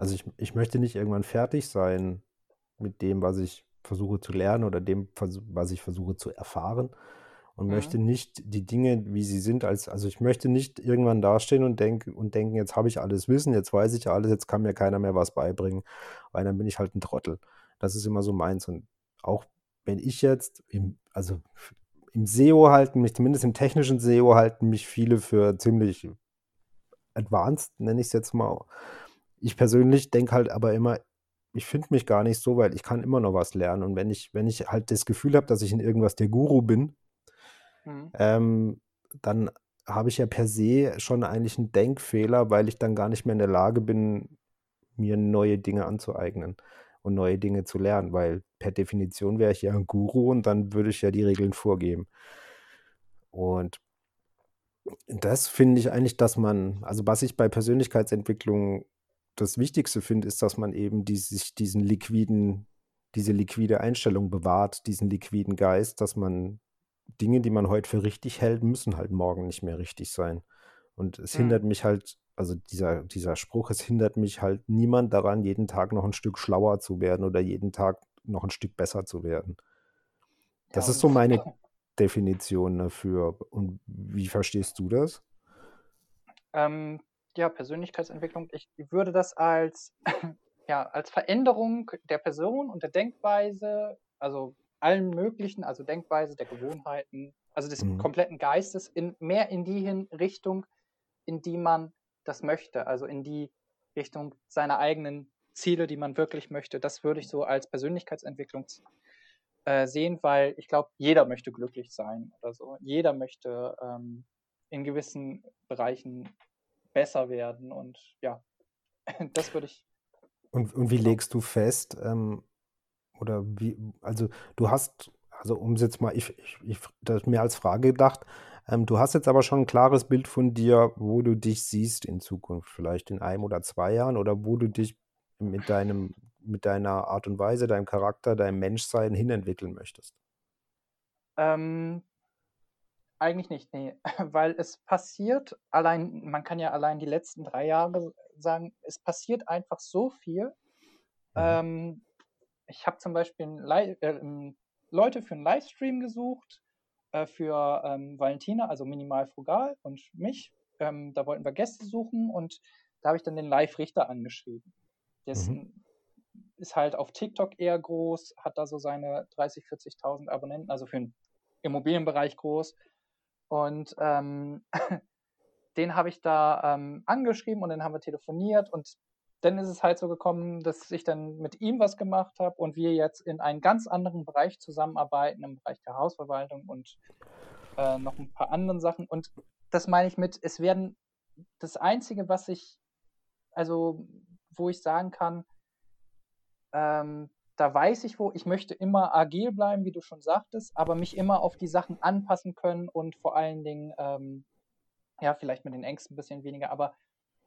also ich, ich möchte nicht irgendwann fertig sein mit dem, was ich versuche zu lernen oder dem, was ich versuche zu erfahren und mhm. möchte nicht die Dinge, wie sie sind, als, also ich möchte nicht irgendwann dastehen und, denk, und denken, jetzt habe ich alles Wissen, jetzt weiß ich alles, jetzt kann mir keiner mehr was beibringen, weil dann bin ich halt ein Trottel. Das ist immer so meins. Und auch wenn ich jetzt, im, also im SEO halten mich, zumindest im technischen SEO halten mich viele für ziemlich advanced, nenne ich es jetzt mal ich persönlich denke halt aber immer, ich finde mich gar nicht so, weil ich kann immer noch was lernen. Und wenn ich, wenn ich halt das Gefühl habe, dass ich in irgendwas der Guru bin, mhm. ähm, dann habe ich ja per se schon eigentlich einen Denkfehler, weil ich dann gar nicht mehr in der Lage bin, mir neue Dinge anzueignen und neue Dinge zu lernen, weil per Definition wäre ich ja ein Guru und dann würde ich ja die Regeln vorgeben. Und das finde ich eigentlich, dass man, also was ich bei Persönlichkeitsentwicklung das Wichtigste finde, ist, dass man eben die, sich diesen liquiden, diese liquide Einstellung bewahrt, diesen liquiden Geist, dass man Dinge, die man heute für richtig hält, müssen halt morgen nicht mehr richtig sein. Und es mhm. hindert mich halt, also dieser, dieser Spruch, es hindert mich halt niemand daran, jeden Tag noch ein Stück schlauer zu werden oder jeden Tag noch ein Stück besser zu werden. Das ja, ist so meine Definition dafür. Und wie verstehst du das? Ähm, ja, Persönlichkeitsentwicklung, ich würde das als, ja, als Veränderung der Person und der Denkweise, also allen möglichen, also Denkweise der Gewohnheiten, also des mhm. kompletten Geistes, in, mehr in die hin Richtung, in die man das möchte, also in die Richtung seiner eigenen Ziele, die man wirklich möchte. Das würde ich so als Persönlichkeitsentwicklung äh, sehen, weil ich glaube, jeder möchte glücklich sein oder so. Jeder möchte ähm, in gewissen Bereichen besser werden. Und ja, das würde ich. Und, und wie legst du fest, ähm, oder wie, also du hast, also um es jetzt mal, ich, ich, ich das mir als Frage gedacht, ähm, du hast jetzt aber schon ein klares Bild von dir, wo du dich siehst in Zukunft, vielleicht in einem oder zwei Jahren, oder wo du dich mit deinem, mit deiner Art und Weise, deinem Charakter, deinem Menschsein hinentwickeln möchtest? Ähm, eigentlich nicht, nee. Weil es passiert, allein, man kann ja allein die letzten drei Jahre sagen, es passiert einfach so viel. Mhm. Ähm, ich habe zum Beispiel äh, Leute für einen Livestream gesucht, äh, für ähm, Valentina, also minimal frugal und mich. Ähm, da wollten wir Gäste suchen und da habe ich dann den Live-Richter angeschrieben. Der ist, mhm. ist, halt auf TikTok eher groß, hat da so seine 30.000, 40.000 Abonnenten, also für den Immobilienbereich groß. Und ähm, den habe ich da ähm, angeschrieben und dann haben wir telefoniert und dann ist es halt so gekommen, dass ich dann mit ihm was gemacht habe und wir jetzt in einem ganz anderen Bereich zusammenarbeiten, im Bereich der Hausverwaltung und äh, noch ein paar anderen Sachen. Und das meine ich mit, es werden das Einzige, was ich, also wo ich sagen kann, ähm, da weiß ich wo, ich möchte immer agil bleiben, wie du schon sagtest, aber mich immer auf die Sachen anpassen können und vor allen Dingen, ähm, ja, vielleicht mit den Ängsten ein bisschen weniger, aber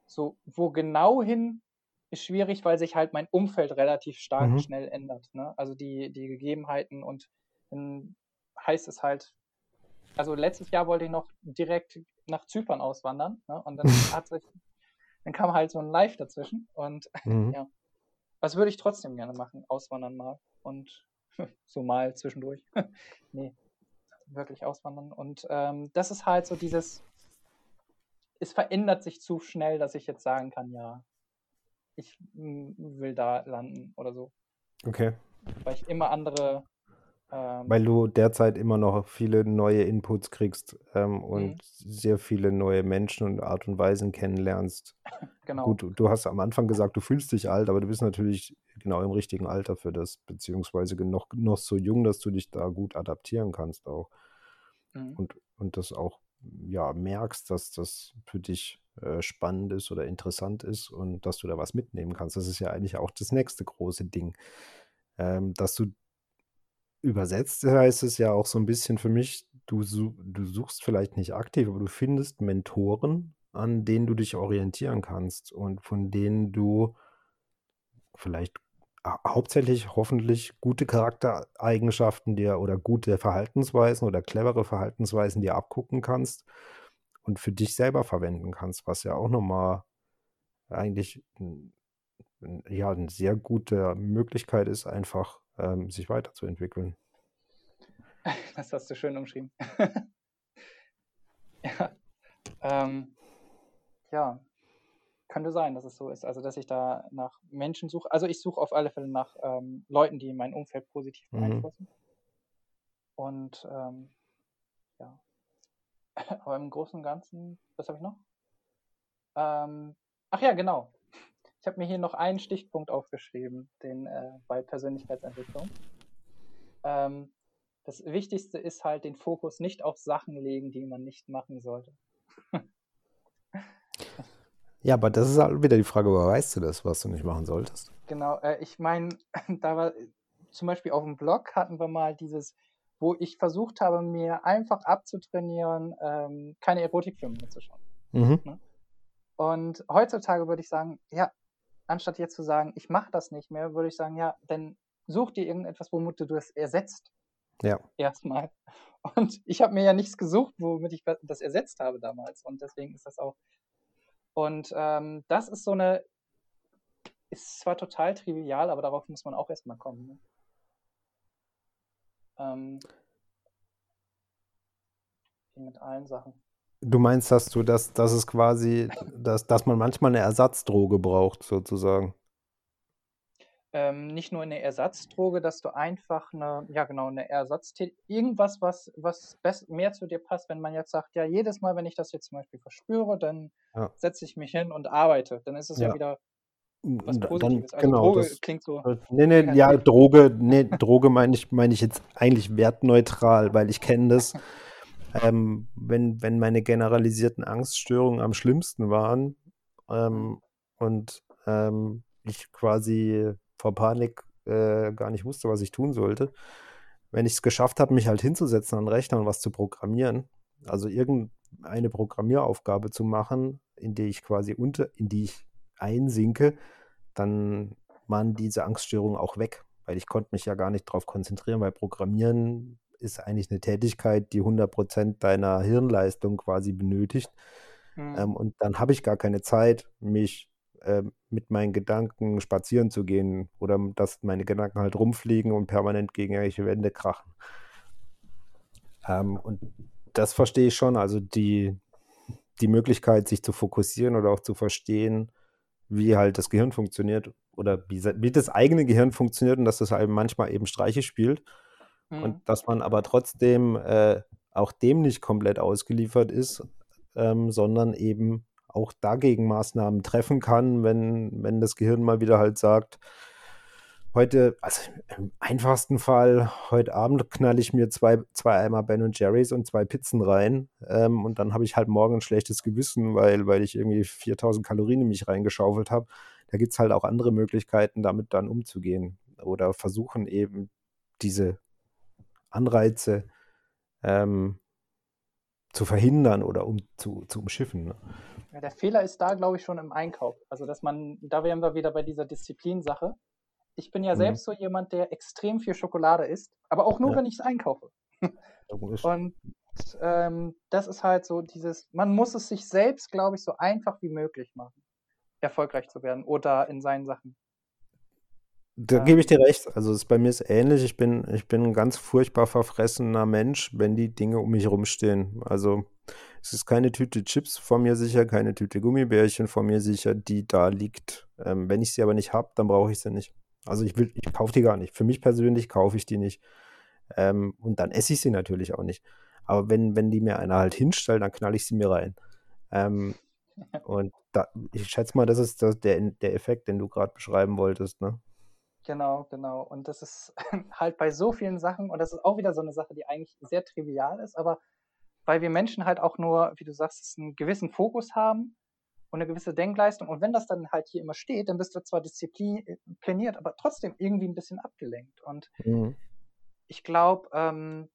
so, wo genau hin ist schwierig, weil sich halt mein Umfeld relativ stark mhm. schnell ändert. Ne? Also die, die Gegebenheiten und dann heißt es halt, also letztes Jahr wollte ich noch direkt nach Zypern auswandern ne? und dann hat sich, dann kam halt so ein Live dazwischen und mhm. ja. Was würde ich trotzdem gerne machen, auswandern mal und so mal zwischendurch. nee, wirklich auswandern. Und ähm, das ist halt so dieses, es verändert sich zu schnell, dass ich jetzt sagen kann, ja, ich will da landen oder so. Okay. Weil ich immer andere. Ähm, Weil du derzeit immer noch viele neue Inputs kriegst ähm, und mhm. sehr viele neue Menschen und Art und Weisen kennenlernst. genau. Gut, du hast am Anfang gesagt, du fühlst dich alt, aber du bist natürlich genau im richtigen Alter für das, beziehungsweise noch, noch so jung, dass du dich da gut adaptieren kannst auch. Mhm. Und, und das auch ja, merkst, dass das für dich äh, spannend ist oder interessant ist und dass du da was mitnehmen kannst. Das ist ja eigentlich auch das nächste große Ding. Ähm, dass du übersetzt heißt es ja auch so ein bisschen für mich, du, du suchst vielleicht nicht aktiv, aber du findest Mentoren, an denen du dich orientieren kannst und von denen du vielleicht hauptsächlich hoffentlich gute Charaktereigenschaften dir oder gute Verhaltensweisen oder clevere Verhaltensweisen dir abgucken kannst und für dich selber verwenden kannst, was ja auch nochmal eigentlich ja eine sehr gute Möglichkeit ist, einfach ähm, sich weiterzuentwickeln. Das hast du schön umschrieben. ja. Ähm, ja, könnte sein, dass es so ist. Also, dass ich da nach Menschen suche. Also, ich suche auf alle Fälle nach ähm, Leuten, die mein Umfeld positiv mhm. beeinflussen. Mhm. Und ähm. Aber im Großen und Ganzen, was habe ich noch? Ähm, ach ja, genau. Ich habe mir hier noch einen Stichpunkt aufgeschrieben, den äh, bei Persönlichkeitsentwicklung. Ähm, das Wichtigste ist halt, den Fokus nicht auf Sachen legen, die man nicht machen sollte. Ja, aber das ist halt wieder die Frage, woher weißt du das, was du nicht machen solltest? Genau, äh, ich meine, da war zum Beispiel auf dem Blog hatten wir mal dieses, wo ich versucht habe, mir einfach abzutrainieren, ähm, keine Erotikfilme mehr zu schauen. Mhm. Ne? Und heutzutage würde ich sagen, ja, anstatt jetzt zu sagen, ich mache das nicht mehr, würde ich sagen, ja, dann such dir irgendetwas, womit du das ersetzt. Ja. Erstmal. Und ich habe mir ja nichts gesucht, womit ich das ersetzt habe damals. Und deswegen ist das auch und ähm, das ist so eine, ist zwar total trivial, aber darauf muss man auch erstmal kommen. Ne? Ähm, mit allen Sachen. Du meinst, dass du das, dass es quasi, dass, dass man manchmal eine Ersatzdroge braucht, sozusagen ähm, nicht nur eine Ersatzdroge, dass du einfach eine, ja genau, eine Ersatztät irgendwas, was, was mehr zu dir passt, wenn man jetzt sagt, ja, jedes Mal, wenn ich das jetzt zum Beispiel verspüre, dann ja. setze ich mich hin und arbeite. Dann ist es ja, ja wieder was Positives. Dann, also genau, Droge klingt so. Nee, nee, ja, Droge, nee, Droge meine ich, meine ich jetzt eigentlich wertneutral, weil ich kenne das. Ähm, wenn, wenn meine generalisierten Angststörungen am schlimmsten waren ähm, mhm. und ähm, ich quasi vor Panik äh, gar nicht wusste, was ich tun sollte. Wenn ich es geschafft habe, mich halt hinzusetzen an den Rechner und was zu programmieren, also irgendeine Programmieraufgabe zu machen, in die ich quasi unter, in die ich einsinke, dann waren diese Angststörungen auch weg, weil ich konnte mich ja gar nicht darauf konzentrieren, weil Programmieren ist eigentlich eine Tätigkeit, die 100% deiner Hirnleistung quasi benötigt. Mhm. Ähm, und dann habe ich gar keine Zeit, mich äh, mit meinen Gedanken spazieren zu gehen oder dass meine Gedanken halt rumfliegen und permanent gegen irgendwelche Wände krachen. Ähm, und das verstehe ich schon. Also die, die Möglichkeit, sich zu fokussieren oder auch zu verstehen, wie halt das Gehirn funktioniert oder wie, wie das eigene Gehirn funktioniert und dass das halt manchmal eben Streiche spielt mhm. und dass man aber trotzdem äh, auch dem nicht komplett ausgeliefert ist, ähm, sondern eben auch dagegen Maßnahmen treffen kann, wenn, wenn das Gehirn mal wieder halt sagt, heute, also im einfachsten Fall, heute Abend knalle ich mir zwei, zwei Eimer Ben und Jerry's und zwei Pizzen rein. Ähm, und dann habe ich halt morgen ein schlechtes Gewissen, weil, weil ich irgendwie 4000 Kalorien in mich reingeschaufelt habe. Da gibt es halt auch andere Möglichkeiten, damit dann umzugehen. Oder versuchen eben diese Anreize ähm, zu verhindern oder um zu, zu umschiffen. Ne? Ja, der Fehler ist da, glaube ich, schon im Einkauf. Also, dass man, da wären wir wieder bei dieser Disziplinsache ich bin ja mhm. selbst so jemand, der extrem viel Schokolade isst, aber auch nur, ja. wenn ich es einkaufe. Und ähm, das ist halt so dieses, man muss es sich selbst, glaube ich, so einfach wie möglich machen, erfolgreich zu werden oder in seinen Sachen. Da gebe ich dir recht. Also es, bei mir ist ähnlich. Ich bin, ich bin ein ganz furchtbar verfressener Mensch, wenn die Dinge um mich rumstehen. Also es ist keine Tüte Chips vor mir sicher, keine Tüte Gummibärchen vor mir sicher, die da liegt. Ähm, wenn ich sie aber nicht habe, dann brauche ich sie nicht. Also ich will, ich kaufe die gar nicht. Für mich persönlich kaufe ich die nicht. Ähm, und dann esse ich sie natürlich auch nicht. Aber wenn, wenn die mir einer halt hinstellt, dann knall ich sie mir rein. Ähm, und da, ich schätze mal, das ist das, der, der Effekt, den du gerade beschreiben wolltest, ne? Genau, genau. Und das ist halt bei so vielen Sachen, und das ist auch wieder so eine Sache, die eigentlich sehr trivial ist, aber weil wir Menschen halt auch nur, wie du sagst, einen gewissen Fokus haben und eine gewisse Denkleistung. Und wenn das dann halt hier immer steht, dann bist du zwar diszipliniert, aber trotzdem irgendwie ein bisschen abgelenkt. Und mhm. ich glaube, ähm,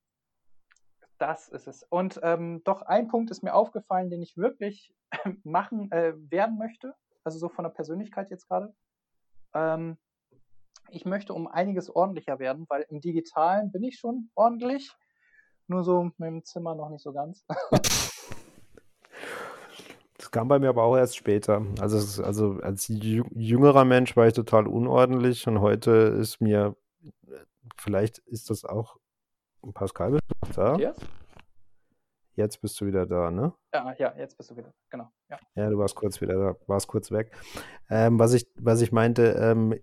das ist es. Und ähm, doch ein Punkt ist mir aufgefallen, den ich wirklich machen äh, werden möchte. Also so von der Persönlichkeit jetzt gerade. Ähm, ich möchte um einiges ordentlicher werden, weil im Digitalen bin ich schon ordentlich. Nur so mit dem Zimmer noch nicht so ganz. Das kam bei mir aber auch erst später. Also, also als jüngerer Mensch war ich total unordentlich und heute ist mir, vielleicht ist das auch, Pascal, bist du da? Jetzt? Jetzt bist du wieder da, ne? Ja, ja, jetzt bist du wieder, genau. Ja, ja du warst kurz wieder da, warst kurz weg. Ähm, was, ich, was ich meinte, ähm,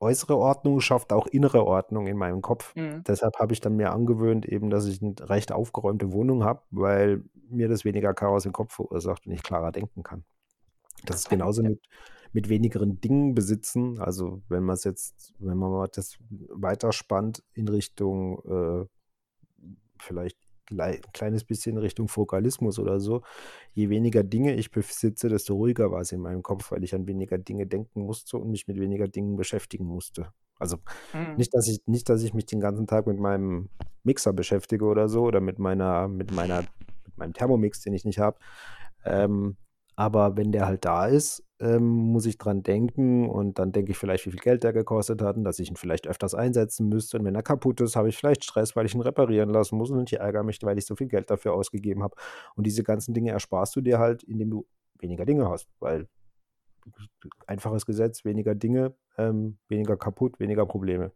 äußere Ordnung schafft auch innere Ordnung in meinem Kopf. Mhm. Deshalb habe ich dann mir angewöhnt, eben, dass ich eine recht aufgeräumte Wohnung habe, weil mir das weniger Chaos im Kopf verursacht und ich klarer denken kann. Das ist genauso mit, mit wenigeren Dingen besitzen. Also wenn man es jetzt, wenn man das weiterspannt in Richtung äh, vielleicht ein kleines bisschen Richtung Fokalismus oder so. Je weniger Dinge ich besitze, desto ruhiger war es in meinem Kopf, weil ich an weniger Dinge denken musste und mich mit weniger Dingen beschäftigen musste. Also mhm. nicht, dass ich, nicht, dass ich mich den ganzen Tag mit meinem Mixer beschäftige oder so oder mit meiner, mit meiner, mit meinem Thermomix, den ich nicht habe. Ähm, aber wenn der halt da ist, ähm, muss ich dran denken und dann denke ich vielleicht, wie viel Geld der gekostet hat und dass ich ihn vielleicht öfters einsetzen müsste. Und wenn er kaputt ist, habe ich vielleicht Stress, weil ich ihn reparieren lassen muss und ich ärgere mich, weil ich so viel Geld dafür ausgegeben habe. Und diese ganzen Dinge ersparst du dir halt, indem du weniger Dinge hast, weil einfaches Gesetz, weniger Dinge, ähm, weniger kaputt, weniger Probleme.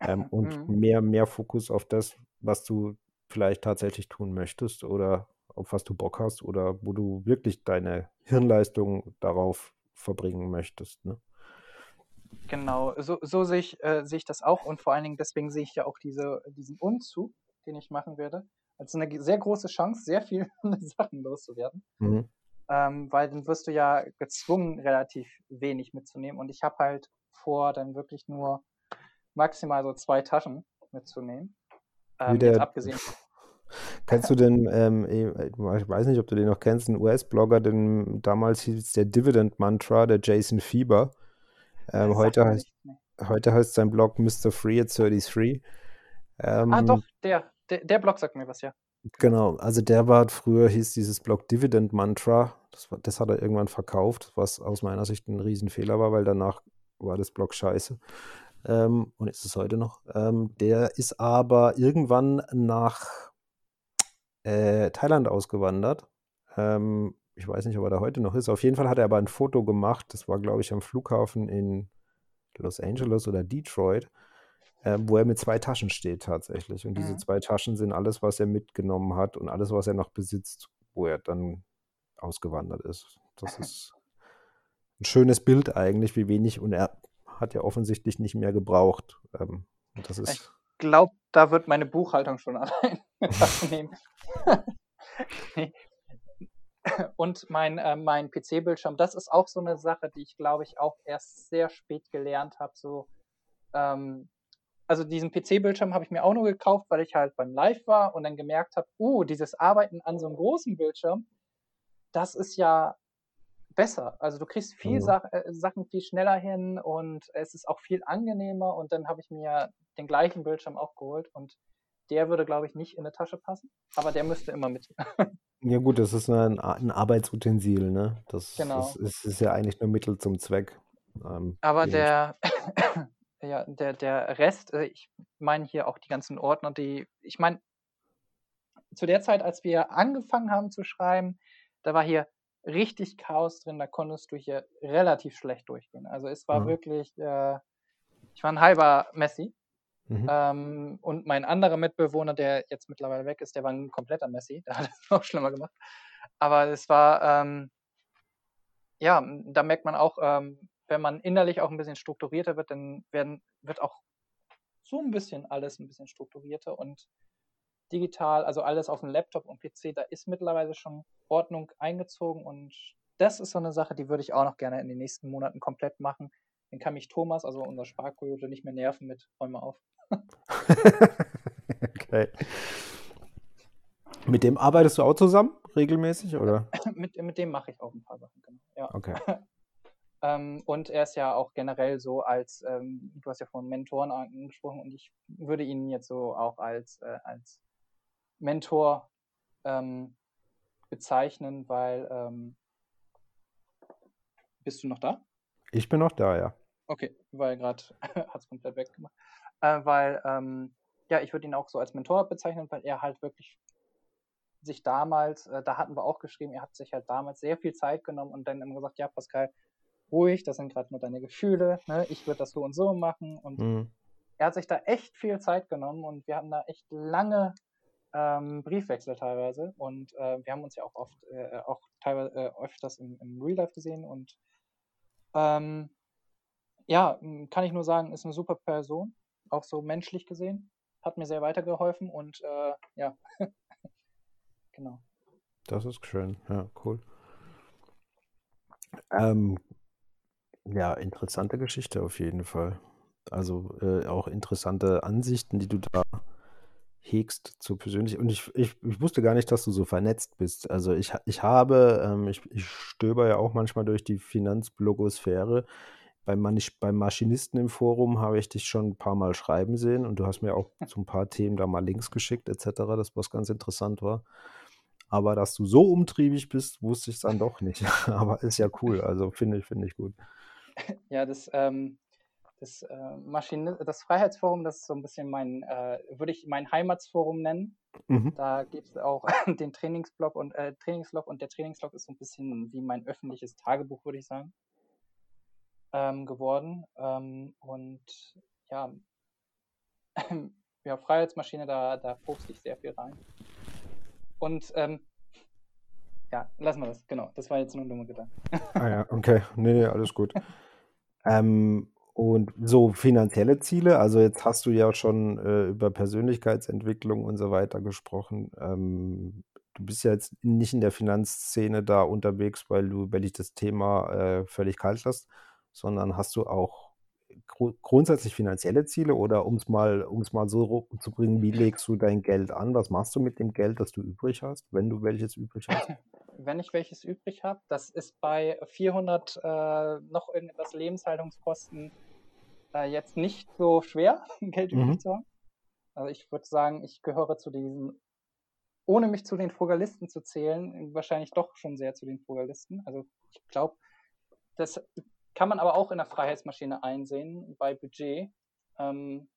Ähm, und mhm. mehr, mehr Fokus auf das, was du vielleicht tatsächlich tun möchtest oder auf was du Bock hast oder wo du wirklich deine Hirnleistung darauf verbringen möchtest. Ne? Genau, so, so sehe, ich, äh, sehe ich das auch und vor allen Dingen deswegen sehe ich ja auch diese, diesen Umzug, den ich machen werde, als eine sehr große Chance, sehr viele Sachen loszuwerden. Mhm. Ähm, weil dann wirst du ja gezwungen, relativ wenig mitzunehmen und ich habe halt vor, dann wirklich nur maximal so zwei Taschen mitzunehmen. Ähm, jetzt abgesehen Kennst du den, ähm, äh, ich weiß nicht, ob du den noch kennst, einen US-Blogger, den damals hieß der Dividend Mantra, der Jason Fieber. Ähm, heute, heißt, heute heißt sein Blog Mr. Free at 33. Ähm, ah, doch, der, der, der Blog sagt mir was, ja. Genau, also der war früher, hieß dieses Blog Dividend Mantra. Das, war, das hat er irgendwann verkauft, was aus meiner Sicht ein Riesenfehler war, weil danach war das Blog scheiße. Ähm, und ist es heute noch. Ähm, der ist aber irgendwann nach äh, Thailand ausgewandert, ähm, ich weiß nicht, ob er da heute noch ist. Auf jeden Fall hat er aber ein Foto gemacht. Das war, glaube ich, am Flughafen in Los Angeles oder Detroit, äh, wo er mit zwei Taschen steht tatsächlich. Und diese Mhm. zwei Taschen sind alles, was er mitgenommen hat und alles, was er noch besitzt, wo er dann ausgewandert ist. Das ist ein schönes Bild eigentlich, wie wenig. Und er hat ja offensichtlich nicht mehr gebraucht. Ähm, das ist, glaube, da wird meine Buchhaltung schon allein nehmen. Und mein, äh, mein PC-Bildschirm, das ist auch so eine Sache, die ich glaube ich auch erst sehr spät gelernt habe. So, ähm, also diesen PC-Bildschirm habe ich mir auch nur gekauft, weil ich halt beim Live war und dann gemerkt habe, uh, dieses Arbeiten an so einem großen Bildschirm, das ist ja besser. Also du kriegst viel Mhm. Sach äh, Sachen viel schneller hin und es ist auch viel angenehmer und dann habe ich mir den gleichen Bildschirm auch geholt und der würde, glaube ich, nicht in eine Tasche passen, aber der müsste immer mit. ja gut, das ist ein, ein Arbeitsutensil, ne? Das, Genau. das ist, ist ja eigentlich nur Mittel zum Zweck. Ähm, Aber der, ja, der, der Rest, äh, ich meine hier auch die ganzen Ordner, die, ich meine, zu der Zeit, als wir angefangen haben zu schreiben, da war hier richtig Chaos drin, da konntest du hier relativ schlecht durchgehen. Also es war Mhm. wirklich, äh, ich war ein halber Messi. Mhm. Ähm, und mein anderer Mitbewohner, der jetzt mittlerweile weg ist, der war ein kompletter Messi. Der hat es noch schlimmer gemacht. Aber es war, ähm, ja, da merkt man auch, ähm, wenn man innerlich auch ein bisschen strukturierter wird, dann werden, wird auch so ein bisschen alles ein bisschen strukturierter und digital, also alles auf dem Laptop und PC, da ist mittlerweile schon Ordnung eingezogen und das ist so eine Sache, die würde ich auch noch gerne in den nächsten Monaten komplett machen. Dann kann mich Thomas, also unser Sparkoyote, nicht mehr nerven mit Räume auf. okay. Mit dem arbeitest du auch zusammen regelmäßig, oder? mit, mit dem mache ich auch ein paar Sachen, genau. Ja. Okay. Ähm, und er ist ja auch generell so als, ähm, du hast ja von Mentoren angesprochen und ich würde ihn jetzt so auch als, äh, als Mentor ähm, bezeichnen, weil ähm, bist du noch da? Ich bin noch da, ja. Okay, weil gerade hat es komplett weggemacht. Äh, weil, ähm, ja, ich würde ihn auch so als Mentor bezeichnen, weil er halt wirklich sich damals, äh, da hatten wir auch geschrieben, er hat sich halt damals sehr viel Zeit genommen und dann immer gesagt, ja, Pascal, ruhig, das sind gerade nur deine Gefühle, ne? ich würde das so und so machen und Mhm. er hat sich da echt viel Zeit genommen und wir hatten da echt lange ähm, Briefwechsel teilweise. Und äh, wir haben uns ja auch oft, äh, auch teilweise äh, öfters im, im Real Life gesehen. Und ähm, ja, kann ich nur sagen, ist eine super Person, auch so menschlich gesehen, hat mir sehr weitergeholfen. Und äh, ja, genau. Das ist schön, ja, cool. Ähm, ja, interessante Geschichte auf jeden Fall. Also äh, auch interessante Ansichten, die du da hegst zur persönlich. Und ich, ich, ich wusste gar nicht, dass du so vernetzt bist. Also ich, ich habe, ähm, ich, ich stöber ja auch manchmal durch die Finanzblogosphäre. Beim, beim Maschinisten im Forum habe ich dich schon ein paar Mal schreiben sehen und du hast mir auch so ein paar Themen da mal Links geschickt, etc., das was ganz interessant war. Aber dass du so umtriebig bist, wusste ich dann doch nicht. Aber ist ja cool. Also finde ich, finde ich gut. Ja, das, ähm, das, äh, Maschine, das Freiheitsforum, das ist so ein bisschen mein, äh, würde ich mein Heimatsforum nennen. Mhm. Da gibt es auch den Trainingsblog und äh, Trainingslog und der Trainingslog ist so ein bisschen wie mein öffentliches Tagebuch, würde ich sagen, ähm, geworden. Ähm, und ja, ja, Freiheitsmaschine, da, da poste ich sehr viel rein. Und ähm, ja, lassen wir das, genau. Das war jetzt nur ein dummer Gedanke. Ah ja, okay. Nee, nee, alles gut. Ähm, und so finanzielle Ziele, also jetzt hast du ja schon äh, über Persönlichkeitsentwicklung und so weiter gesprochen. Ähm, du bist ja jetzt nicht in der Finanzszene da unterwegs, weil du, weil dich das Thema äh, völlig kalt lässt, sondern hast du auch gru grundsätzlich finanzielle Ziele oder um es mal, mal so zu bringen, wie legst du dein Geld an? Was machst du mit dem Geld, das du übrig hast, wenn du welches übrig hast? Wenn ich welches übrig habe. Das ist bei 400 äh, noch irgendetwas Lebenshaltungskosten äh, jetzt nicht so schwer, Geld übrig Mhm. zu haben. Also ich würde sagen, ich gehöre zu diesen, ohne mich zu den Frugalisten zu zählen, wahrscheinlich doch schon sehr zu den Frugalisten. Also ich glaube, das kann man aber auch in der Freiheitsmaschine einsehen, bei Budget. Ähm,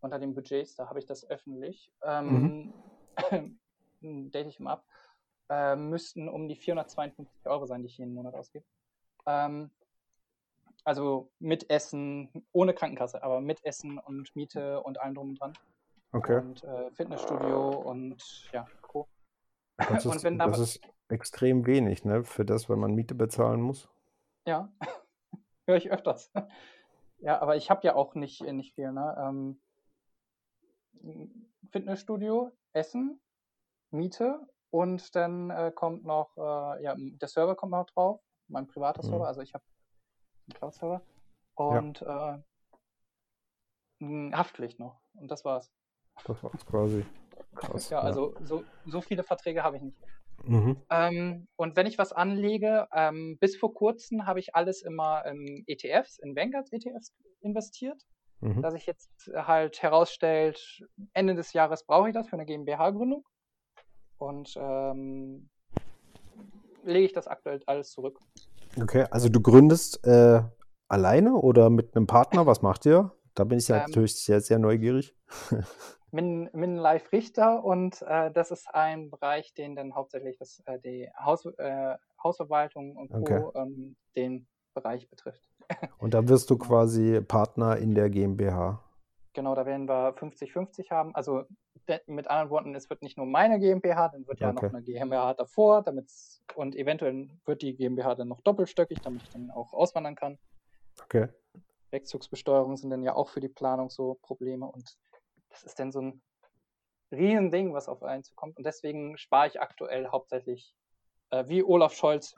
unter den Budgets, da habe ich das öffentlich. Ähm, date ich immer ab. Äh, müssten um die 452 Euro sein, die ich jeden Monat ausgebe. Ähm, also mit Essen, ohne Krankenkasse, aber mit Essen und Miete und allem drum und dran. Okay. Und äh, Fitnessstudio und ja, Co. Das ist, das ist extrem wenig, ne? Für das, wenn man Miete bezahlen muss. Ja, höre ich öfters. Ja, aber ich habe ja auch nicht, nicht viel, ne? Ähm, Fitnessstudio, Essen, Miete und dann äh, kommt noch, äh, ja, der Server kommt noch drauf, mein privater mhm. Server, also ich habe einen Cloud-Server und ja. äh, Haftpflicht noch und das war's. Das war's quasi. Krass, ja, ja, also so, so viele Verträge habe ich nicht. Mhm. Ähm, und wenn ich was anlege, ähm, bis vor kurzem habe ich alles immer in ETFs, in Vanguard ETFs investiert. Mhm. Dass sich jetzt halt herausstellt, Ende des Jahres brauche ich das für eine GmbH-Gründung. Und ähm, lege ich das aktuell alles zurück. Okay, also du gründest äh, alleine oder mit einem Partner? Was macht ihr? Da bin ich ja ähm, natürlich sehr, sehr neugierig. Min, Min Live Richter und äh, das ist ein Bereich, den dann hauptsächlich das, äh, die Haus, äh, Hausverwaltung und Co. Okay. Ähm, den Bereich betrifft. Und da wirst du quasi Partner in der GmbH. Genau, da werden wir 50-50 haben. Also mit anderen Worten, es wird nicht nur meine GmbH, dann wird ja okay. noch eine GmbH davor, damit und eventuell wird die GmbH dann noch doppelstöckig, damit ich dann auch auswandern kann. Okay. Wegzugsbesteuerungen sind dann ja auch für die Planung so Probleme und das ist dann so ein Riesending, was auf einen zukommt. Und deswegen spare ich aktuell hauptsächlich, äh, wie Olaf Scholz,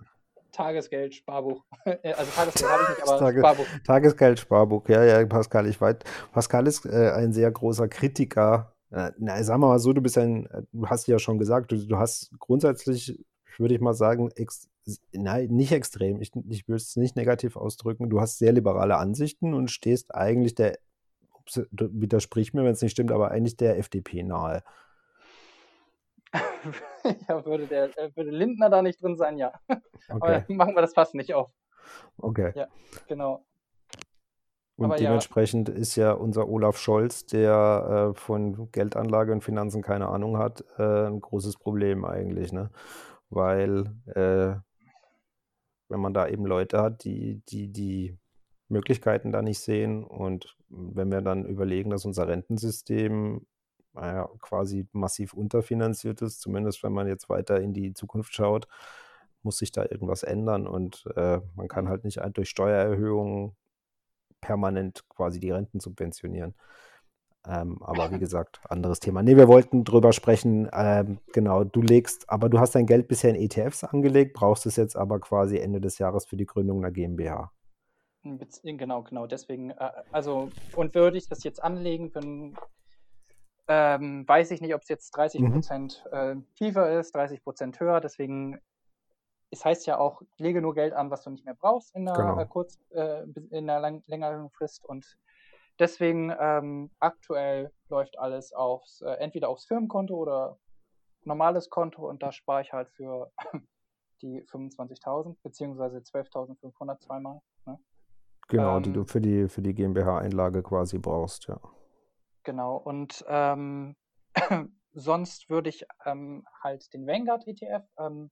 Tagesgeld, Sparbuch. Äh, also Tagesgeld habe ich nicht, aber Tage, Sparbuch. Tagesgeld, Sparbuch, ja, ja, Pascal, ich weiß. Pascal ist äh, ein sehr großer Kritiker. Äh, na, sagen wir mal so, du bist ein, äh, du hast ja schon gesagt, du, du hast grundsätzlich, würde ich mal sagen, ex, nein, nicht extrem, ich, ich will es nicht negativ ausdrücken, du hast sehr liberale Ansichten und stehst eigentlich der widersprich mir, wenn es nicht stimmt, aber eigentlich der FDP nahe. ja, würde, der, äh, würde Lindner da nicht drin sein, ja. Okay. Aber machen wir das fast nicht auf. Okay. Ja, genau. Und aber dementsprechend ja. ist ja unser Olaf Scholz, der äh, von Geldanlage und Finanzen keine Ahnung hat, äh, ein großes Problem eigentlich, ne? Weil äh, wenn man da eben Leute hat, die, die, die Möglichkeiten da nicht sehen. Und wenn wir dann überlegen, dass unser Rentensystem naja, quasi massiv unterfinanziert ist, zumindest wenn man jetzt weiter in die Zukunft schaut, muss sich da irgendwas ändern. Und äh, man kann halt nicht durch Steuererhöhungen permanent quasi die Renten subventionieren. Ähm, aber wie gesagt, anderes Thema. Nee, wir wollten drüber sprechen. Ähm, genau, du legst, aber du hast dein Geld bisher in ETFs angelegt, brauchst es jetzt aber quasi Ende des Jahres für die Gründung einer GmbH. Genau, genau. Deswegen, äh, also, und würde ich das jetzt anlegen, wenn, ähm, weiß ich nicht, ob es jetzt 30 mhm. Prozent mhm. äh, tiefer ist, 30 Prozent höher. Deswegen, es heißt ja auch, lege nur Geld an, was du nicht mehr brauchst in einer genau. äh, kurz, äh, in einer lang, längeren Frist. Und deswegen ähm, aktuell läuft alles aufs, äh, entweder aufs Firmenkonto oder normales Konto und da spare ich halt für die 25.000 beziehungsweise 12.500 zweimal. Ne? Genau, ähm, die du für die, für die GmbH-Einlage quasi brauchst, ja. Genau, und ähm, sonst würde ich ähm, halt den Vanguard ETF ähm,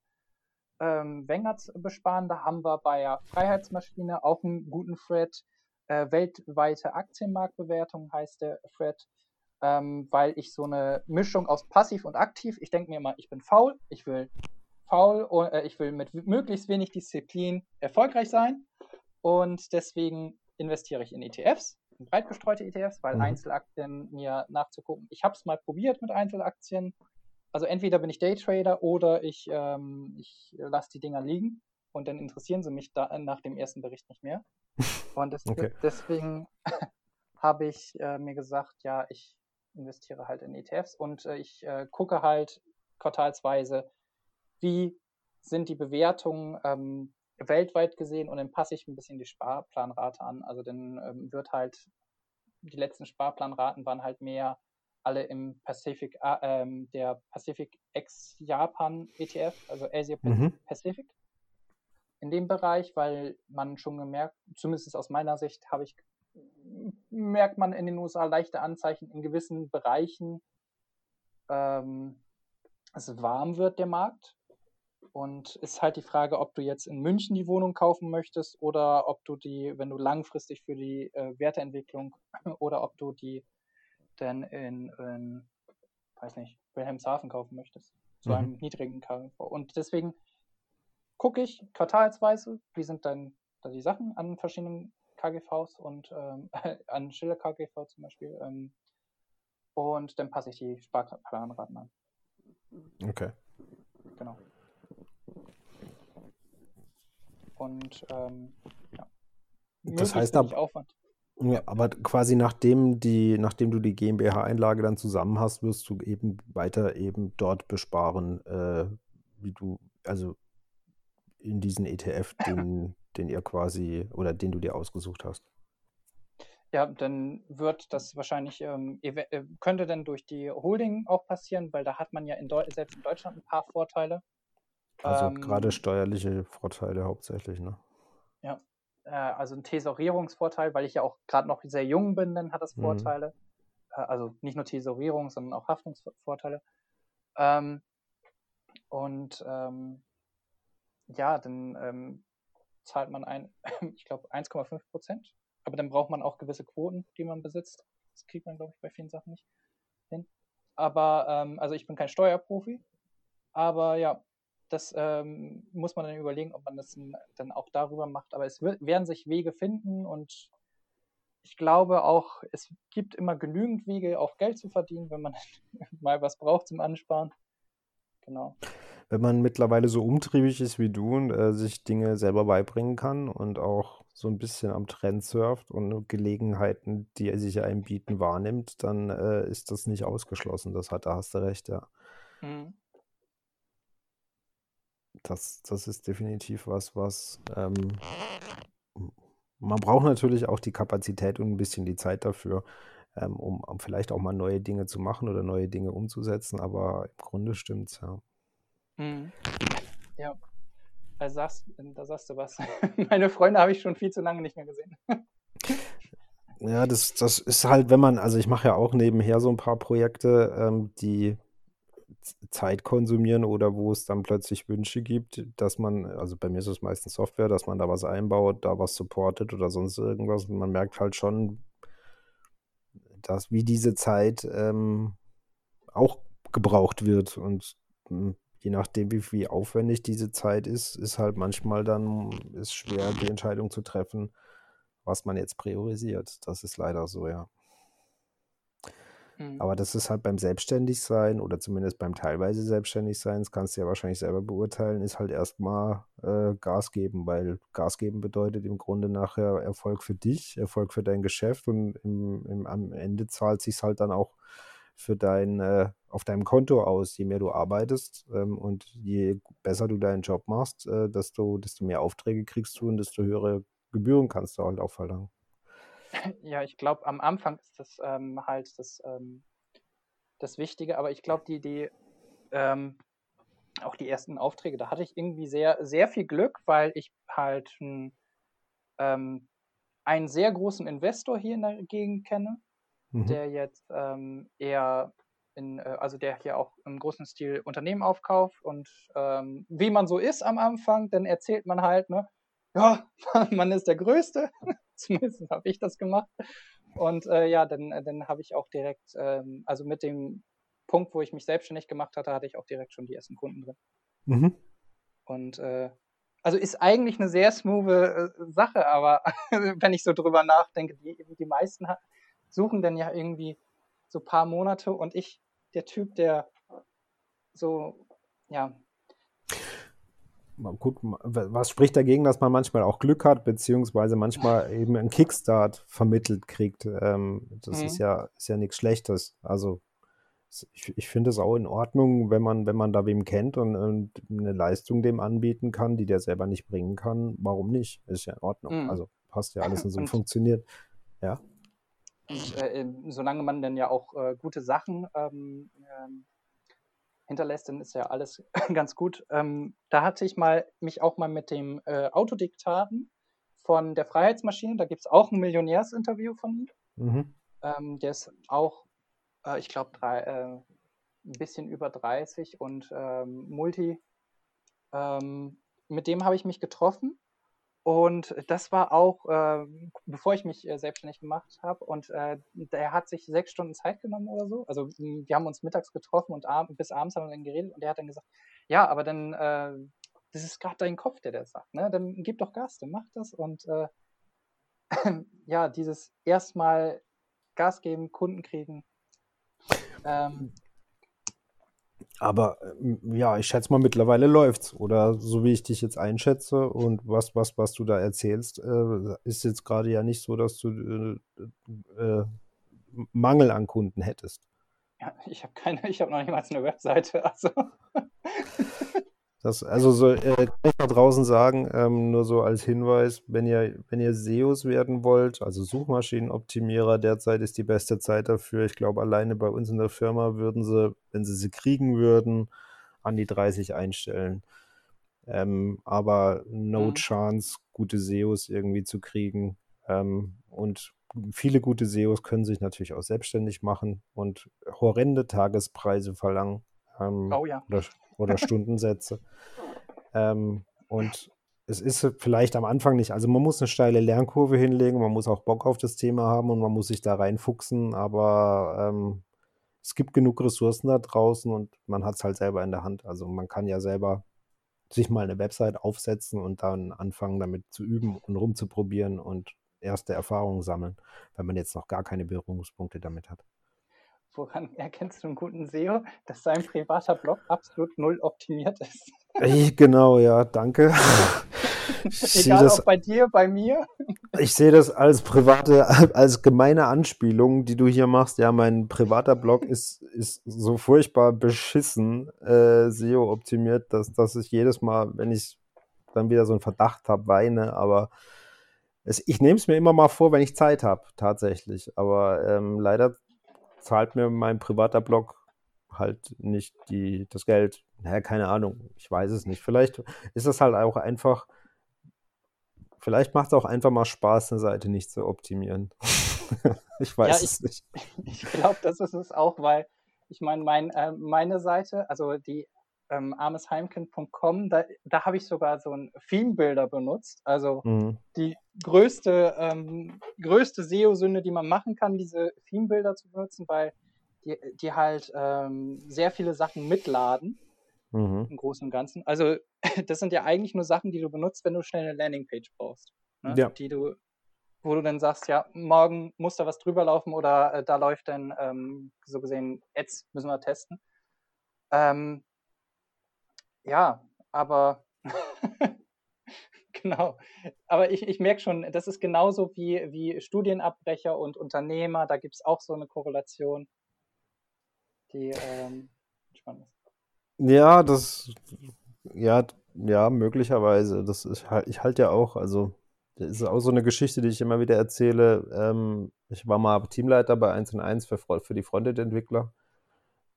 ähm, Vanguard besparen. Da haben wir bei der Freiheitsmaschine auch einen guten Thread. Äh, weltweite Aktienmarktbewertung heißt der Thread, ähm, weil ich so eine Mischung aus passiv und aktiv, ich denke mir immer, ich bin faul, ich will faul, äh, ich will mit möglichst wenig Disziplin erfolgreich sein und deswegen investiere ich in ETFs, in breit gestreute ETFs, weil mhm. Einzelaktien mir nachzugucken. Ich habe es mal probiert mit Einzelaktien. Also entweder bin ich Daytrader oder ich, ähm, ich lasse die Dinger liegen und dann interessieren sie mich da, nach dem ersten Bericht nicht mehr. Und das, okay. deswegen habe ich äh, mir gesagt, ja, ich investiere halt in ETFs und äh, ich äh, gucke halt quartalsweise, wie sind die Bewertungen ähm, weltweit gesehen und dann passe ich ein bisschen die Sparplanrate an. Also dann ähm, wird halt, die letzten Sparplanraten waren halt mehr alle im Pacific, äh, der Pacific ex Japan ETF, also Asia mhm. Pacific. In dem Bereich, weil man schon gemerkt, zumindest aus meiner Sicht, habe ich, merkt man in den USA leichte Anzeichen in gewissen Bereichen, ähm, es warm wird der Markt und ist halt die Frage, ob du jetzt in München die Wohnung kaufen möchtest oder ob du die, wenn du langfristig für die äh, Werteentwicklung oder ob du die dann in, in weiß nicht, Wilhelmshaven kaufen möchtest. Zu mhm. einem niedrigen KGV. Und deswegen gucke ich quartalsweise, wie sind dann da die Sachen an verschiedenen KGVs und ähm, an Schiller KGV zum Beispiel. Ähm, und dann passe ich die Sparplanraten an. Okay. Genau. Und ähm, ja. Das heißt ab, Aufwand. Ja, aber quasi nachdem die, nachdem du die GmbH-Einlage dann zusammen hast, wirst du eben weiter eben dort besparen, äh, wie du, also in diesen ETF, den, den ihr quasi oder den du dir ausgesucht hast. Ja, dann wird das wahrscheinlich, ähm, äh, könnte dann durch die Holding auch passieren, weil da hat man ja in selbst in Deutschland ein paar Vorteile. Also ähm, gerade steuerliche Vorteile hauptsächlich, ne? Ja, äh, also ein Tesorierungsvorteil, weil ich ja auch gerade noch sehr jung bin, dann hat das mhm. Vorteile. Äh, also nicht nur Tesorierung, sondern auch Haftungsvorteile. Ähm, und ähm, ja, dann ähm, zahlt man ein, ich glaube, 1,5 Prozent. Aber dann braucht man auch gewisse Quoten, die man besitzt. Das kriegt man, glaube ich, bei vielen Sachen nicht hin. Aber, ähm, also ich bin kein Steuerprofi. Aber ja, das ähm, muss man dann überlegen, ob man das dann auch darüber macht. Aber es wird, werden sich Wege finden und ich glaube auch, es gibt immer genügend Wege, auch Geld zu verdienen, wenn man mal was braucht zum Ansparen. Genau. Wenn man mittlerweile so umtriebig ist wie du und äh, sich Dinge selber beibringen kann und auch so ein bisschen am Trend surft und Gelegenheiten, die sich einem bieten, wahrnimmt, dann äh, ist das nicht ausgeschlossen. Das hat, da hast du recht, ja. Mhm das, das ist definitiv was, was ähm, man braucht natürlich auch die Kapazität und ein bisschen die Zeit dafür, ähm, um, um, vielleicht auch mal neue Dinge zu machen oder neue Dinge umzusetzen, aber im Grunde stimmt es, ja. Mhm. Ja, da sagst, da sagst du was. Meine Freunde habe ich schon viel zu lange nicht mehr gesehen. ja, das, das ist halt, wenn man, also ich mache ja auch nebenher so ein paar Projekte, ähm, die Zeit konsumieren oder wo es dann plötzlich Wünsche gibt, dass man, also bei mir ist es meistens Software, dass man da was einbaut, da was supportet oder sonst irgendwas. Und man merkt halt schon, dass wie diese Zeit ähm, auch gebraucht wird. Und hm, je nachdem, wie, wie aufwendig diese Zeit ist, ist halt manchmal dann ist schwer, die Entscheidung zu treffen, was man jetzt priorisiert. Das ist leider so, ja. Mhm. Aber das ist halt beim Selbstständigsein oder zumindest beim teilweise Selbstständigsein, das kannst du ja wahrscheinlich selber beurteilen, ist halt erstmal äh, Gas geben, weil Gas geben bedeutet im Grunde nachher Erfolg für dich, Erfolg für dein Geschäft und im, im, am Ende zahlt sich halt dann auch für dein, äh, auf deinem Konto aus, je mehr du arbeitest ähm, und je besser du deinen Job machst, äh, desto, desto mehr Aufträge kriegst du und desto höhere Gebühren kannst du halt auch verlangen. Ja, ich glaube, am Anfang ist das ähm, halt das, ähm, das Wichtige, aber ich glaube, die, die, ähm, auch die ersten Aufträge, da hatte ich irgendwie sehr, sehr viel Glück, weil ich halt ähm, einen sehr großen Investor hier in der Gegend kenne, mhm. der jetzt ähm, eher in, äh, also der hier auch im großen Stil Unternehmen aufkauft und ähm, wie man so ist am Anfang, dann erzählt man halt, ne, ja, man ist der Größte. Zumindest habe ich das gemacht. Und äh, ja, dann, äh, dann habe ich auch direkt, ähm, also mit dem Punkt, wo ich mich selbstständig gemacht hatte, hatte ich auch direkt schon die ersten Kunden drin. Mhm. Und äh, also ist eigentlich eine sehr smooth äh, Sache, aber wenn ich so drüber nachdenke, die, die meisten suchen dann ja irgendwie so ein paar Monate und ich, der Typ, der so, ja, gut, was spricht dagegen, dass man manchmal auch Glück hat, beziehungsweise manchmal eben einen Kickstart vermittelt kriegt. Ähm, das mhm. ist ja, ist ja nichts Schlechtes. Also ich, ich finde es auch in Ordnung, wenn man, wenn man da wem kennt und, und, eine Leistung dem anbieten kann, die der selber nicht bringen kann. Warum nicht? Ist ja in Ordnung. Mhm. Also passt ja alles und so funktioniert. Ja. Und, äh, solange man dann ja auch äh, gute Sachen ähm, ähm hinterlässt, dann ist ja alles ganz gut. Ähm, da hatte ich mal mich auch mal mit dem äh, Autodiktaten von der Freiheitsmaschine, da gibt es auch ein Millionärsinterview von ihm. Mhm. Ähm, der ist auch, äh, ich glaube, äh, ein bisschen über 30 und ähm, Multi, ähm, mit dem habe ich mich getroffen und das war auch, äh, bevor ich mich äh, selbstständig gemacht habe. Und äh, der hat sich sechs Stunden Zeit genommen oder so. Also wir haben uns mittags getroffen und ab bis abends haben wir dann geredet. Und der hat dann gesagt, ja, aber dann, äh, das ist gerade dein Kopf, der das sagt. Ne? Dann gib doch Gas, dann mach das. Und äh, ja, dieses erstmal Gas geben, Kunden kriegen. Ähm, aber ähm, ja, ich schätze mal, mittlerweile läuft's. Oder so wie ich dich jetzt einschätze und was, was, was du da erzählst, äh, ist jetzt gerade ja nicht so, dass du äh, äh, Mangel an Kunden hättest. Ja, ich habe keine, ich habe noch niemals eine Webseite. Also. Das, also so, äh, kann ich da draußen sagen, ähm, nur so als Hinweis, wenn ihr, wenn ihr SEOs werden wollt, also Suchmaschinenoptimierer, derzeit ist die beste Zeit dafür. Ich glaube, alleine bei uns in der Firma würden sie, wenn sie sie kriegen würden, an die 30 einstellen. Ähm, aber no mhm. chance, gute SEOs irgendwie zu kriegen. Ähm, und viele gute SEOs können sich natürlich auch selbstständig machen und horrende Tagespreise verlangen. Ähm, oh ja. Oder, oder Stundensätze. ähm, und es ist vielleicht am Anfang nicht, also man muss eine steile Lernkurve hinlegen, man muss auch Bock auf das Thema haben und man muss sich da reinfuchsen, aber ähm, es gibt genug Ressourcen da draußen und man hat es halt selber in der Hand. Also man kann ja selber sich mal eine Website aufsetzen und dann anfangen damit zu üben und rumzuprobieren und erste Erfahrungen sammeln, wenn man jetzt noch gar keine Berührungspunkte damit hat. Woran erkennst du einen guten SEO, dass sein privater Blog absolut null optimiert ist? Ich, genau, ja, danke. Ich Egal, das, ob bei dir, bei mir. Ich sehe das als private, als gemeine Anspielung, die du hier machst. Ja, mein privater Blog ist, ist so furchtbar beschissen äh, SEO optimiert, dass, dass ich jedes Mal, wenn ich dann wieder so einen Verdacht habe, weine. Aber es, ich nehme es mir immer mal vor, wenn ich Zeit habe, tatsächlich. Aber ähm, leider zahlt mir mein privater Blog halt nicht die, das Geld. Naja, keine Ahnung, ich weiß es nicht. Vielleicht ist das halt auch einfach, vielleicht macht es auch einfach mal Spaß, eine Seite nicht zu optimieren. ich weiß ja, ich, es nicht. Ich glaube, das ist es auch, weil ich meine, mein, äh, meine Seite, also die ähm, armesheimkind.com, da, da habe ich sogar so ein Theme-Builder benutzt. Also mhm. die größte, ähm, größte SEO-Sünde, die man machen kann, diese Theme-Builder zu benutzen, weil die, die halt ähm, sehr viele Sachen mitladen. Mhm. Im Großen und Ganzen. Also, das sind ja eigentlich nur Sachen, die du benutzt, wenn du schnell eine Landingpage brauchst. Ne? Ja. Die du, wo du dann sagst, ja, morgen muss da was drüber laufen oder äh, da läuft dann ähm, so gesehen Ads, müssen wir testen. Ähm, ja, aber genau. Aber ich, ich merke schon, das ist genauso wie, wie Studienabbrecher und Unternehmer. Da gibt es auch so eine Korrelation, die ähm, spannend ist. Ja, das, ja, ja, möglicherweise. Das ist, halt, ich halte ja auch, also, das ist auch so eine Geschichte, die ich immer wieder erzähle. Ähm, ich war mal Teamleiter bei 1 und 1 für, für die Frontend-Entwickler.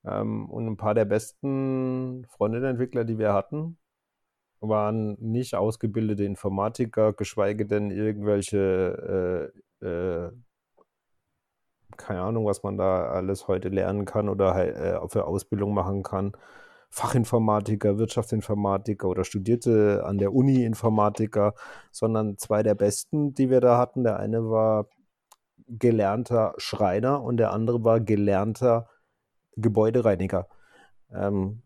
Ähm, und ein paar der besten Frontend-Entwickler, die wir hatten, waren nicht ausgebildete Informatiker, geschweige denn irgendwelche, äh, äh, keine Ahnung, was man da alles heute lernen kann oder äh, für Ausbildung machen kann. Fachinformatiker, Wirtschaftsinformatiker oder studierte an der Uni Informatiker, sondern zwei der besten, die wir da hatten. Der eine war gelernter Schreiner und der andere war gelernter Gebäudereiniger. Ähm,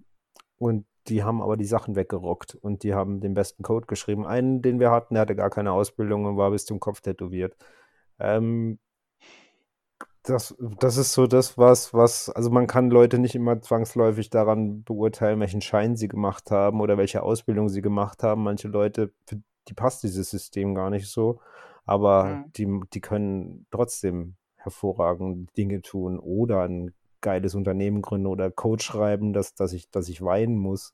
und die haben aber die Sachen weggerockt und die haben den besten Code geschrieben. Einen, den wir hatten, der hatte gar keine Ausbildung und war bis zum Kopf tätowiert. Ähm, das, das ist so das, was, was, also man kann Leute nicht immer zwangsläufig daran beurteilen, welchen Schein sie gemacht haben oder welche Ausbildung sie gemacht haben. Manche Leute, die passt dieses System gar nicht so, aber mhm. die, die können trotzdem hervorragende Dinge tun oder ein geiles Unternehmen gründen oder Code schreiben, dass, dass, ich, dass ich weinen muss.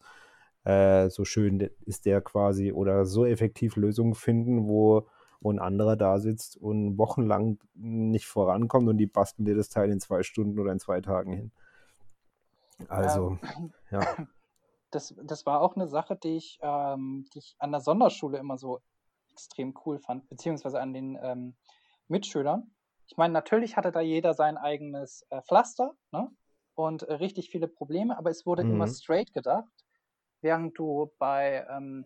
Äh, so schön ist der quasi oder so effektiv Lösungen finden, wo, wo ein anderer da sitzt und wochenlang nicht vorankommt und die basteln dir das Teil in zwei Stunden oder in zwei Tagen hin. Also, ja. ja. Das, das war auch eine Sache, die ich, ähm, die ich an der Sonderschule immer so extrem cool fand, beziehungsweise an den ähm, Mitschülern. Ich meine, natürlich hatte da jeder sein eigenes äh, Pflaster ne? und äh, richtig viele Probleme, aber es wurde mhm. immer straight gedacht. während du bei, ähm,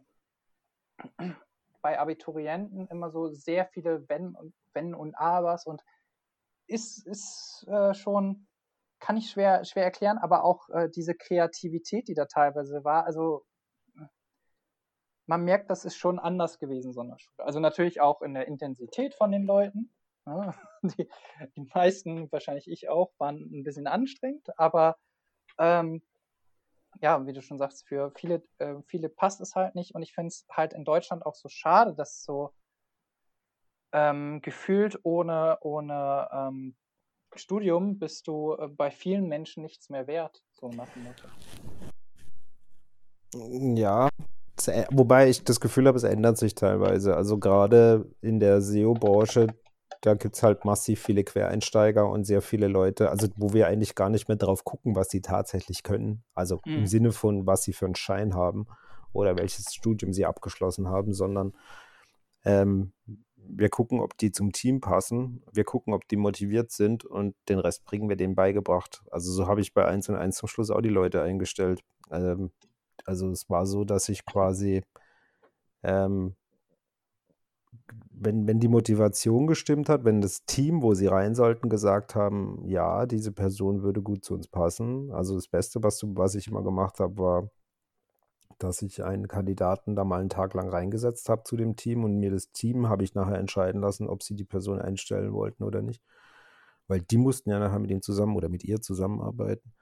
bei Abiturienten immer so sehr viele Wenn und, Wenn und Abers und ist, ist äh, schon, kann ich schwer, schwer erklären, aber auch äh, diese Kreativität, die da teilweise war, also man merkt, das ist schon anders gewesen, Sonderschule. Also natürlich auch in der Intensität von den Leuten. Ne? die, die meisten, wahrscheinlich ich auch, waren ein bisschen anstrengend, aber ähm, ja, wie du schon sagst, für viele, äh, viele passt es halt nicht. Und ich finde es halt in Deutschland auch so schade, dass so ähm, gefühlt ohne, ohne ähm, Studium bist du äh, bei vielen Menschen nichts mehr wert, so nach dem Motto. Ja, wobei ich das Gefühl habe, es ändert sich teilweise. Also gerade in der SEO-Branche da gibt es halt massiv viele Quereinsteiger und sehr viele Leute, also wo wir eigentlich gar nicht mehr drauf gucken, was sie tatsächlich können. Also mhm. im Sinne von, was sie für einen Schein haben oder welches Studium sie abgeschlossen haben, sondern ähm, wir gucken, ob die zum Team passen, wir gucken, ob die motiviert sind und den Rest bringen wir denen beigebracht. Also so habe ich bei 1 und 1 zum Schluss auch die Leute eingestellt. Ähm, also es war so, dass ich quasi ähm, wenn, wenn die Motivation gestimmt hat, wenn das Team, wo sie rein sollten, gesagt haben, ja, diese Person würde gut zu uns passen. Also das Beste, was, du, was ich immer gemacht habe, war, dass ich einen Kandidaten da mal einen Tag lang reingesetzt habe zu dem Team und mir das Team habe ich nachher entscheiden lassen, ob sie die Person einstellen wollten oder nicht. Weil die mussten ja nachher mit ihm zusammen oder mit ihr zusammenarbeiten.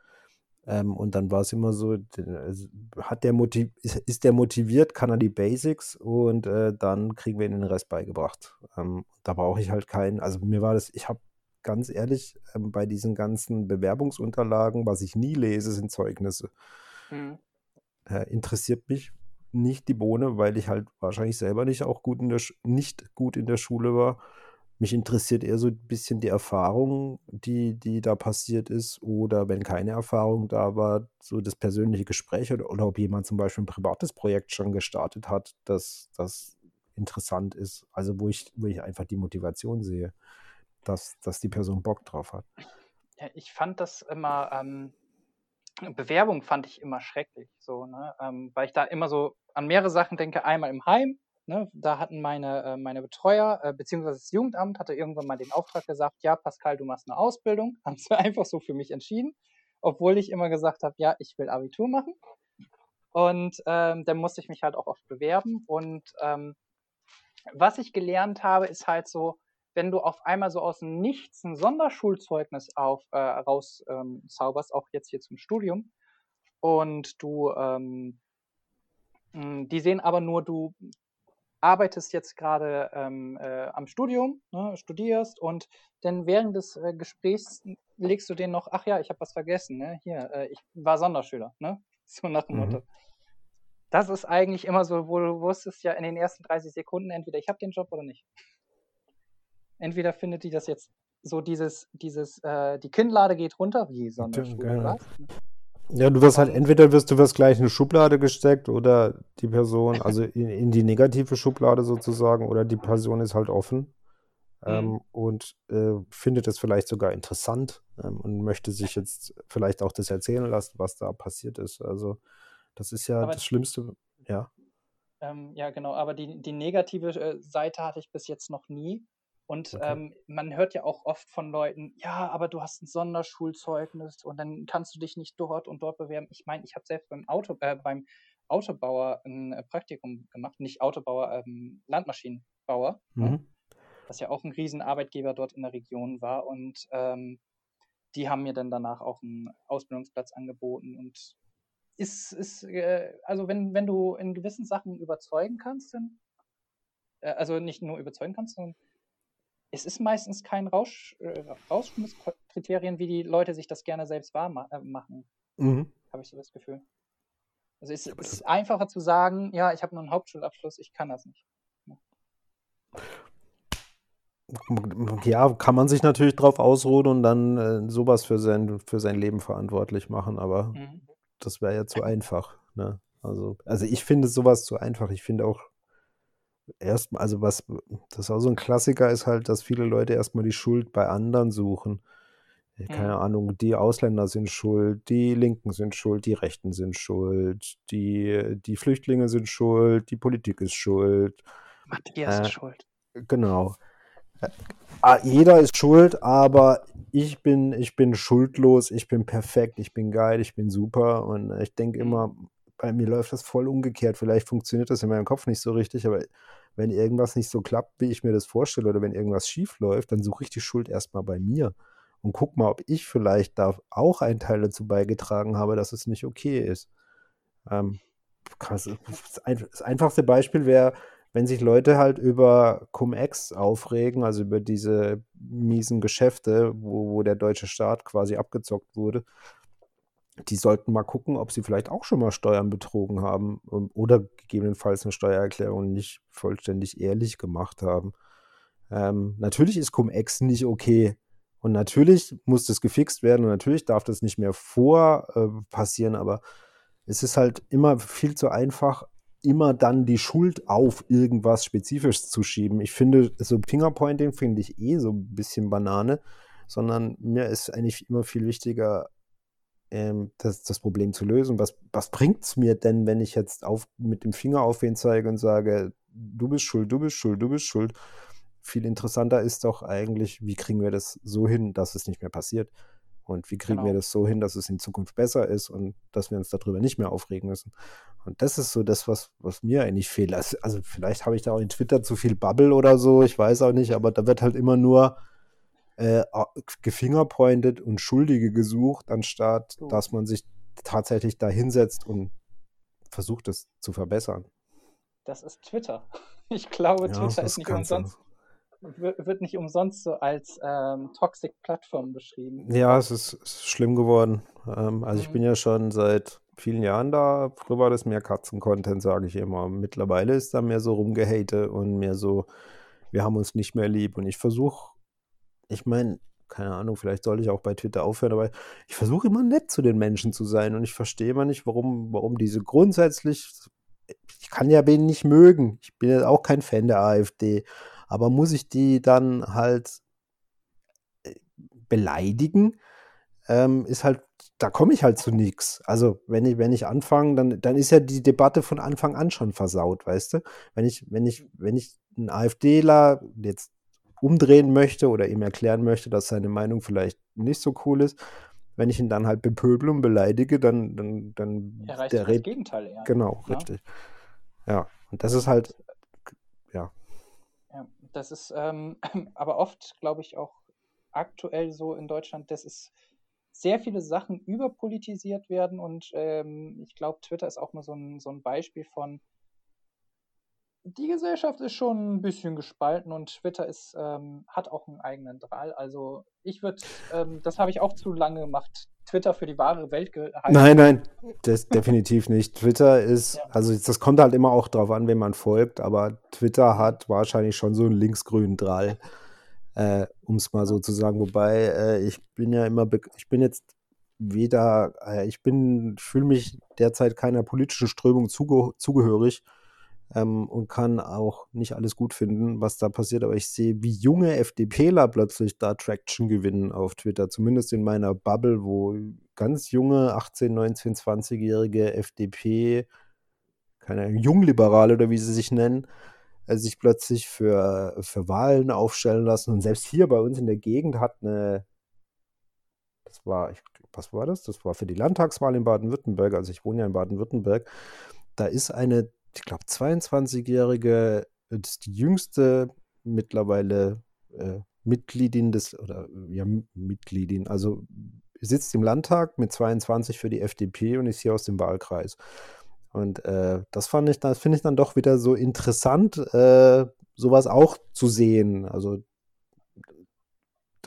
Ähm, und dann war es immer so, also, hat der motiv ist der motiviert, kann er die Basics und äh, dann kriegen wir ihnen den Rest beigebracht. Ähm, da brauche ich halt keinen, also mir war das, ich habe ganz ehrlich, ähm, bei diesen ganzen Bewerbungsunterlagen, was ich nie lese, sind Zeugnisse. Mhm. Äh, interessiert mich nicht die Bohne, weil ich halt wahrscheinlich selber nicht auch gut in der, nicht gut in der Schule war mich interessiert eher so ein bisschen die Erfahrung, die, die da passiert ist, oder wenn keine Erfahrung da war, so das persönliche Gespräch oder, oder ob jemand zum Beispiel ein privates Projekt schon gestartet hat, das, das interessant ist. Also wo ich, wo ich einfach die Motivation sehe, dass, dass die Person Bock drauf hat. Ja, ich fand das immer, ähm, Bewerbung fand ich immer schrecklich, so, ne? Ähm, weil ich da immer so an mehrere Sachen denke, einmal im Heim, Ne, da hatten meine, äh, meine Betreuer, äh, beziehungsweise das Jugendamt hatte irgendwann mal den Auftrag gesagt, ja, Pascal, du machst eine Ausbildung. Haben sie einfach so für mich entschieden, obwohl ich immer gesagt habe, ja, ich will Abitur machen. Und ähm, dann musste ich mich halt auch oft bewerben. Und ähm, was ich gelernt habe, ist halt so, wenn du auf einmal so aus dem Nichts ein Sonderschulzeugnis auf, äh, rauszauberst, ähm, auch jetzt hier zum Studium, und du ähm, hm, die sehen aber nur, du arbeitest jetzt gerade ähm, äh, am Studium, ne, studierst und dann während des äh, Gesprächs legst du denen noch, ach ja, ich habe was vergessen, ne? hier, äh, ich war Sonderschüler, ne? so nach dem mhm. Motto. Das ist eigentlich immer so, wo du wusstest ja in den ersten 30 Sekunden, entweder ich habe den Job oder nicht. Entweder findet die das jetzt so dieses, dieses, äh, die Kinnlade geht runter, wie Sonderschule, was? Ja, du wirst halt, entweder wirst du wirst gleich in eine Schublade gesteckt oder die Person, also in, in die negative Schublade sozusagen, oder die Person ist halt offen ähm, mhm. und äh, findet es vielleicht sogar interessant ähm, und möchte sich jetzt vielleicht auch das erzählen lassen, was da passiert ist. Also das ist ja aber das Schlimmste, ja. Ähm, ja, genau, aber die, die negative äh, Seite hatte ich bis jetzt noch nie. Und okay. ähm, man hört ja auch oft von Leuten, ja, aber du hast ein Sonderschulzeugnis und dann kannst du dich nicht dort und dort bewerben. Ich meine, ich habe selbst beim Auto, äh, beim Autobauer ein äh, Praktikum gemacht, nicht Autobauer, ähm, Landmaschinenbauer, ne? mhm. was ja auch ein Riesenarbeitgeber dort in der Region war. Und ähm, die haben mir dann danach auch einen Ausbildungsplatz angeboten und ist, ist äh, also wenn, wenn du in gewissen Sachen überzeugen kannst, dann, äh, also nicht nur überzeugen kannst, sondern es ist meistens kein Rausch, äh, Rauschmisskriterium, wie die Leute sich das gerne selbst wahr äh, machen. Mhm. Habe ich so das Gefühl. Also es, es ist einfacher zu sagen, ja, ich habe nur einen Hauptschulabschluss, ich kann das nicht. Ja. kann man sich natürlich drauf ausruhen und dann äh, sowas für sein, für sein Leben verantwortlich machen, aber mhm. das wäre ja zu einfach. Ne? Also, also ich finde sowas zu einfach. Ich finde auch erstmal, also was, das ist auch so ein Klassiker ist halt, dass viele Leute erstmal die Schuld bei anderen suchen. keine mhm. Ahnung, die Ausländer sind schuld, die Linken sind schuld, die Rechten sind schuld, die, die Flüchtlinge sind schuld, die Politik ist schuld. Matthias äh, ist schuld. Genau. Äh, ah, jeder ist schuld, aber ich bin, ich bin schuldlos, ich bin perfekt, ich bin geil, ich bin super. Und ich denke immer, mhm. Bei mir läuft das voll umgekehrt. Vielleicht funktioniert das in meinem Kopf nicht so richtig, aber wenn irgendwas nicht so klappt, wie ich mir das vorstelle, oder wenn irgendwas schief läuft, dann suche ich die Schuld erstmal bei mir und guck mal, ob ich vielleicht da auch einen Teil dazu beigetragen habe, dass es nicht okay ist. Ähm, das einfachste Beispiel wäre, wenn sich Leute halt über Cum-Ex aufregen, also über diese miesen Geschäfte, wo, wo der deutsche Staat quasi abgezockt wurde, die sollten mal gucken, ob sie vielleicht auch schon mal Steuern betrogen haben ähm, oder gegebenenfalls eine Steuererklärung nicht vollständig ehrlich gemacht haben. Ähm, natürlich ist Cum-Ex nicht okay. Und natürlich muss das gefixt werden und natürlich darf das nicht mehr vor äh, passieren, aber es ist halt immer viel zu einfach, immer dann die Schuld auf irgendwas spezifisch zu schieben. Ich finde, so Fingerpointing finde ich eh so ein bisschen Banane, sondern mir ist eigentlich immer viel wichtiger, ähm, das, das Problem zu lösen. Was, was bringt es mir denn, wenn ich jetzt auf, mit dem Finger auf wen zeige und sage, du bist schuld, du bist schuld, du bist schuld? Viel interessanter ist doch eigentlich, wie kriegen wir das so hin, dass es nicht mehr passiert? Und wie kriegen genau. wir das so hin, dass es in Zukunft besser ist und dass wir uns darüber nicht mehr aufregen müssen? Und das ist so das, was, was mir eigentlich fehlt. Also, also vielleicht habe ich da auch in Twitter zu viel Bubble oder so, ich weiß auch nicht, aber da wird halt immer nur äh, gefingerpointet und Schuldige gesucht, anstatt so. dass man sich tatsächlich da hinsetzt und versucht, es zu verbessern. Das ist Twitter. Ich glaube, ja, Twitter ist nicht umsonst wird nicht umsonst so als ähm, Toxic Plattform beschrieben. Ja, es ist, ist schlimm geworden. Ähm, also mhm. ich bin ja schon seit vielen Jahren da. Früher war das mehr Katzen-Content, sage ich immer. Mittlerweile ist da mehr so rumgehate und mehr so, wir haben uns nicht mehr lieb. Und ich versuche, ich meine, keine Ahnung, vielleicht sollte ich auch bei Twitter aufhören, aber ich versuche immer nett zu den Menschen zu sein und ich verstehe immer nicht, warum, warum diese grundsätzlich, ich kann ja wen nicht mögen. Ich bin ja auch kein Fan der AfD. Aber muss ich die dann halt äh, beleidigen? Ähm, ist halt, da komme ich halt zu nichts. Also, wenn ich, wenn ich anfange, dann, dann ist ja die Debatte von Anfang an schon versaut, weißt du? Wenn ich, wenn ich, wenn ich einen AfDler jetzt umdrehen möchte oder ihm erklären möchte, dass seine Meinung vielleicht nicht so cool ist, wenn ich ihn dann halt bepöbel und beleidige, dann, dann, dann erreicht der das Gegenteil eher. Genau, ja? richtig. Ja, und das ist halt das ist ähm, aber oft, glaube ich, auch aktuell so in Deutschland, dass es sehr viele Sachen überpolitisiert werden und ähm, ich glaube, Twitter ist auch mal so ein, so ein Beispiel von, die Gesellschaft ist schon ein bisschen gespalten und Twitter ist, ähm, hat auch einen eigenen Drahl. Also ich würde, ähm, das habe ich auch zu lange gemacht, Twitter für die wahre Welt gehalten. Nein, nein, das definitiv nicht. Twitter ist, ja. also das kommt halt immer auch darauf an, wem man folgt, aber Twitter hat wahrscheinlich schon so einen linksgrünen Drall, äh, um es mal so zu sagen. Wobei äh, ich bin ja immer, ich bin jetzt weder, äh, ich bin, fühle mich derzeit keiner politischen Strömung zuge zugehörig ähm, und kann auch nicht alles gut finden, was da passiert. Aber ich sehe, wie junge FDPler plötzlich da Traction gewinnen auf Twitter, zumindest in meiner Bubble, wo ganz junge 18, 19, 20-jährige FDP, keine Jungliberale oder wie sie sich nennen, äh, sich plötzlich für, für Wahlen aufstellen lassen. Und selbst hier bei uns in der Gegend hat eine, das war, ich, was war das? Das war für die Landtagswahl in Baden-Württemberg, also ich wohne ja in Baden-Württemberg, da ist eine ich glaube, 22-Jährige, das ist die jüngste mittlerweile äh, Mitgliedin des, oder ja, Mitgliedin, also sitzt im Landtag mit 22 für die FDP und ist hier aus dem Wahlkreis. Und äh, das fand ich, das finde ich dann doch wieder so interessant, äh, sowas auch zu sehen. Also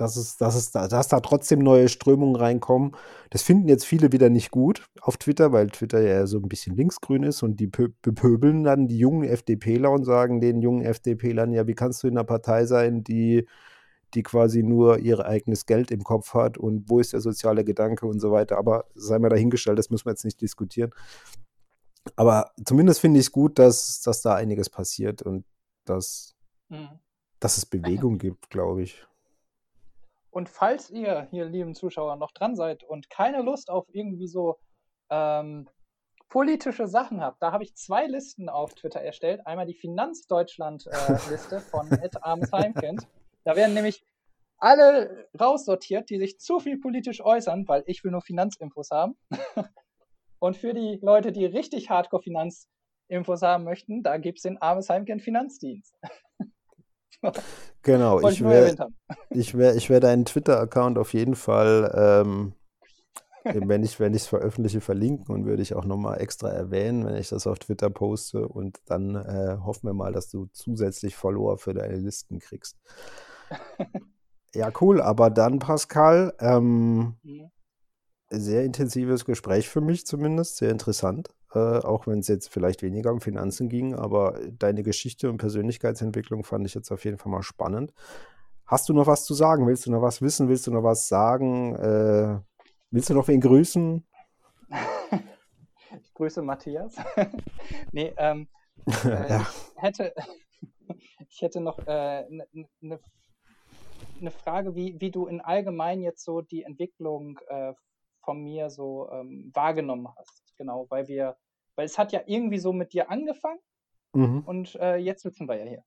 dass es, dass es da, dass da trotzdem neue Strömungen reinkommen. Das finden jetzt viele wieder nicht gut auf Twitter, weil Twitter ja so ein bisschen linksgrün ist und die bepöbeln dann die jungen FDPler und sagen den jungen FDPlern, ja, wie kannst du in einer Partei sein, die, die quasi nur ihr eigenes Geld im Kopf hat und wo ist der soziale Gedanke und so weiter. Aber sei mal dahingestellt, das müssen wir jetzt nicht diskutieren. Aber zumindest finde ich es gut, dass, dass da einiges passiert und dass, mhm. dass es Bewegung gibt, glaube ich. Und falls ihr hier, lieben Zuschauer, noch dran seid und keine Lust auf irgendwie so ähm, politische Sachen habt, da habe ich zwei Listen auf Twitter erstellt. Einmal die Finanzdeutschland-Liste äh, von Ed Arms Heimkind. Da werden nämlich alle raussortiert, die sich zu viel politisch äußern, weil ich will nur Finanzinfos haben. Und für die Leute, die richtig Hardcore-Finanzinfos haben möchten, da gibt es den Armes Heimkind Finanzdienst. genau, ich werde ich wär, ich wär deinen Twitter-Account auf jeden Fall, ähm, wenn ich es veröffentliche, verlinken und würde ich auch nochmal extra erwähnen, wenn ich das auf Twitter poste. Und dann äh, hoffen wir mal, dass du zusätzlich Follower für deine Listen kriegst. ja, cool. Aber dann, Pascal, ähm, mhm. sehr intensives Gespräch für mich zumindest, sehr interessant. Äh, auch wenn es jetzt vielleicht weniger um Finanzen ging, aber deine Geschichte und Persönlichkeitsentwicklung fand ich jetzt auf jeden Fall mal spannend. Hast du noch was zu sagen? Willst du noch was wissen? Willst du noch was sagen? Äh, willst du noch wen grüßen? ich grüße Matthias. nee, ähm, äh, ja. ich, hätte, ich hätte noch eine äh, ne, ne Frage, wie, wie du in allgemein jetzt so die Entwicklung äh, von mir so ähm, wahrgenommen hast genau, weil wir, weil es hat ja irgendwie so mit dir angefangen mhm. und äh, jetzt sitzen wir ja hier.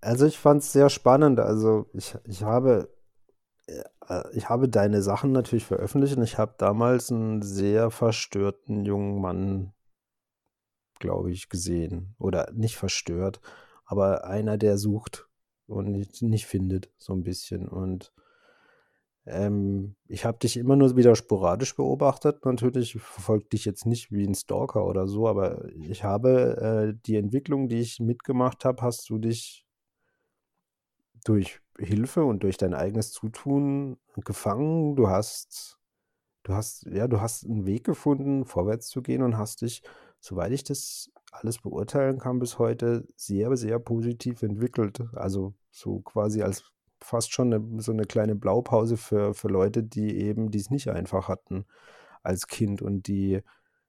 Also ich fand es sehr spannend. Also ich, ich habe äh, ich habe deine Sachen natürlich veröffentlicht und ich habe damals einen sehr verstörten jungen Mann, glaube ich, gesehen. Oder nicht verstört, aber einer, der sucht und nicht, nicht findet, so ein bisschen. Und ähm, ich habe dich immer nur wieder sporadisch beobachtet. Natürlich verfolge dich jetzt nicht wie ein Stalker oder so, aber ich habe äh, die Entwicklung, die ich mitgemacht habe, hast du dich durch Hilfe und durch dein eigenes Zutun gefangen. Du hast, du hast, ja, du hast einen Weg gefunden, vorwärts zu gehen und hast dich, soweit ich das alles beurteilen kann bis heute, sehr, sehr positiv entwickelt. Also so quasi als fast schon eine, so eine kleine Blaupause für, für Leute, die eben, die es nicht einfach hatten als Kind und die,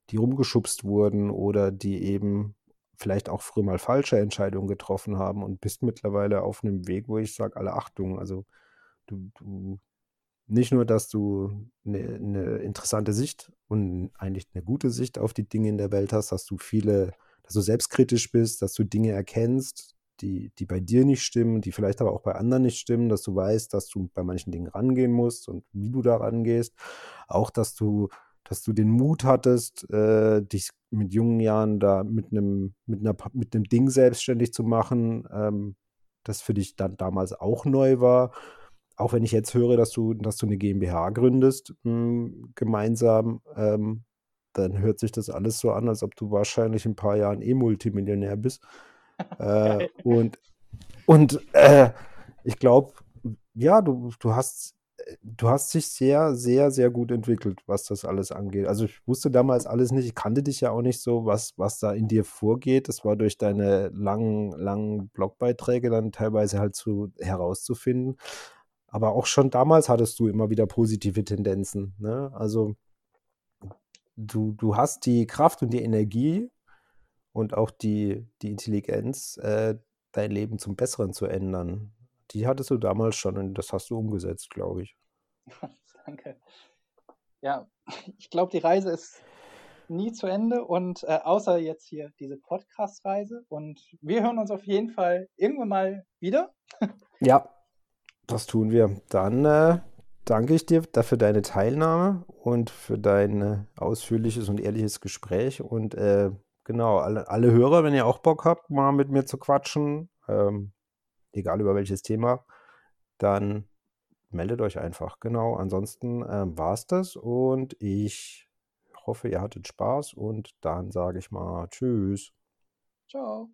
die rumgeschubst wurden oder die eben vielleicht auch früher mal falsche Entscheidungen getroffen haben und bist mittlerweile auf einem Weg, wo ich sage, alle Achtung, also du, du nicht nur, dass du eine, eine, interessante Sicht und eigentlich eine gute Sicht auf die Dinge in der Welt hast, dass du viele, dass du selbstkritisch bist, dass du Dinge erkennst, die, die bei dir nicht stimmen, die vielleicht aber auch bei anderen nicht stimmen, dass du weißt, dass du bei manchen Dingen rangehen musst und wie du da rangehst. Auch, dass du, dass du den Mut hattest, äh, dich mit jungen Jahren da mit einem, mit einer, mit einem Ding selbstständig zu machen, ähm, das für dich dann damals auch neu war. Auch wenn ich jetzt höre, dass du, dass du eine GmbH gründest, mh, hm, gemeinsam, ähm, dann hört sich das alles so an, als ob du wahrscheinlich in ein paar Jahren eh Multimillionär bist. Äh, und und äh, ich glaube, ja, du, du hast du hast dich sehr, sehr, sehr gut entwickelt, was das alles angeht. Also ich wusste damals alles nicht, ich kannte dich ja auch nicht so, was, was da in dir vorgeht. Das war durch deine langen, langen Blogbeiträge dann teilweise halt zu herauszufinden. Aber auch schon damals hattest du immer wieder positive Tendenzen. Ne? Also du, du hast die Kraft und die Energie, und auch die, die Intelligenz, äh, dein Leben zum Besseren zu ändern. Die hattest du damals schon und das hast du umgesetzt, glaube ich. Danke. Ja, ich glaube, die Reise ist nie zu Ende und äh, außer jetzt hier diese Podcast-Reise und wir hören uns auf jeden Fall irgendwann mal wieder. ja, das tun wir. Dann äh, danke ich dir dafür deine Teilnahme und für dein ausführliches und ehrliches Gespräch und äh, Genau, alle, alle Hörer, wenn ihr auch Bock habt, mal mit mir zu quatschen, ähm, egal über welches Thema, dann meldet euch einfach. Genau, ansonsten ähm, war es das und ich hoffe, ihr hattet Spaß und dann sage ich mal Tschüss. Ciao.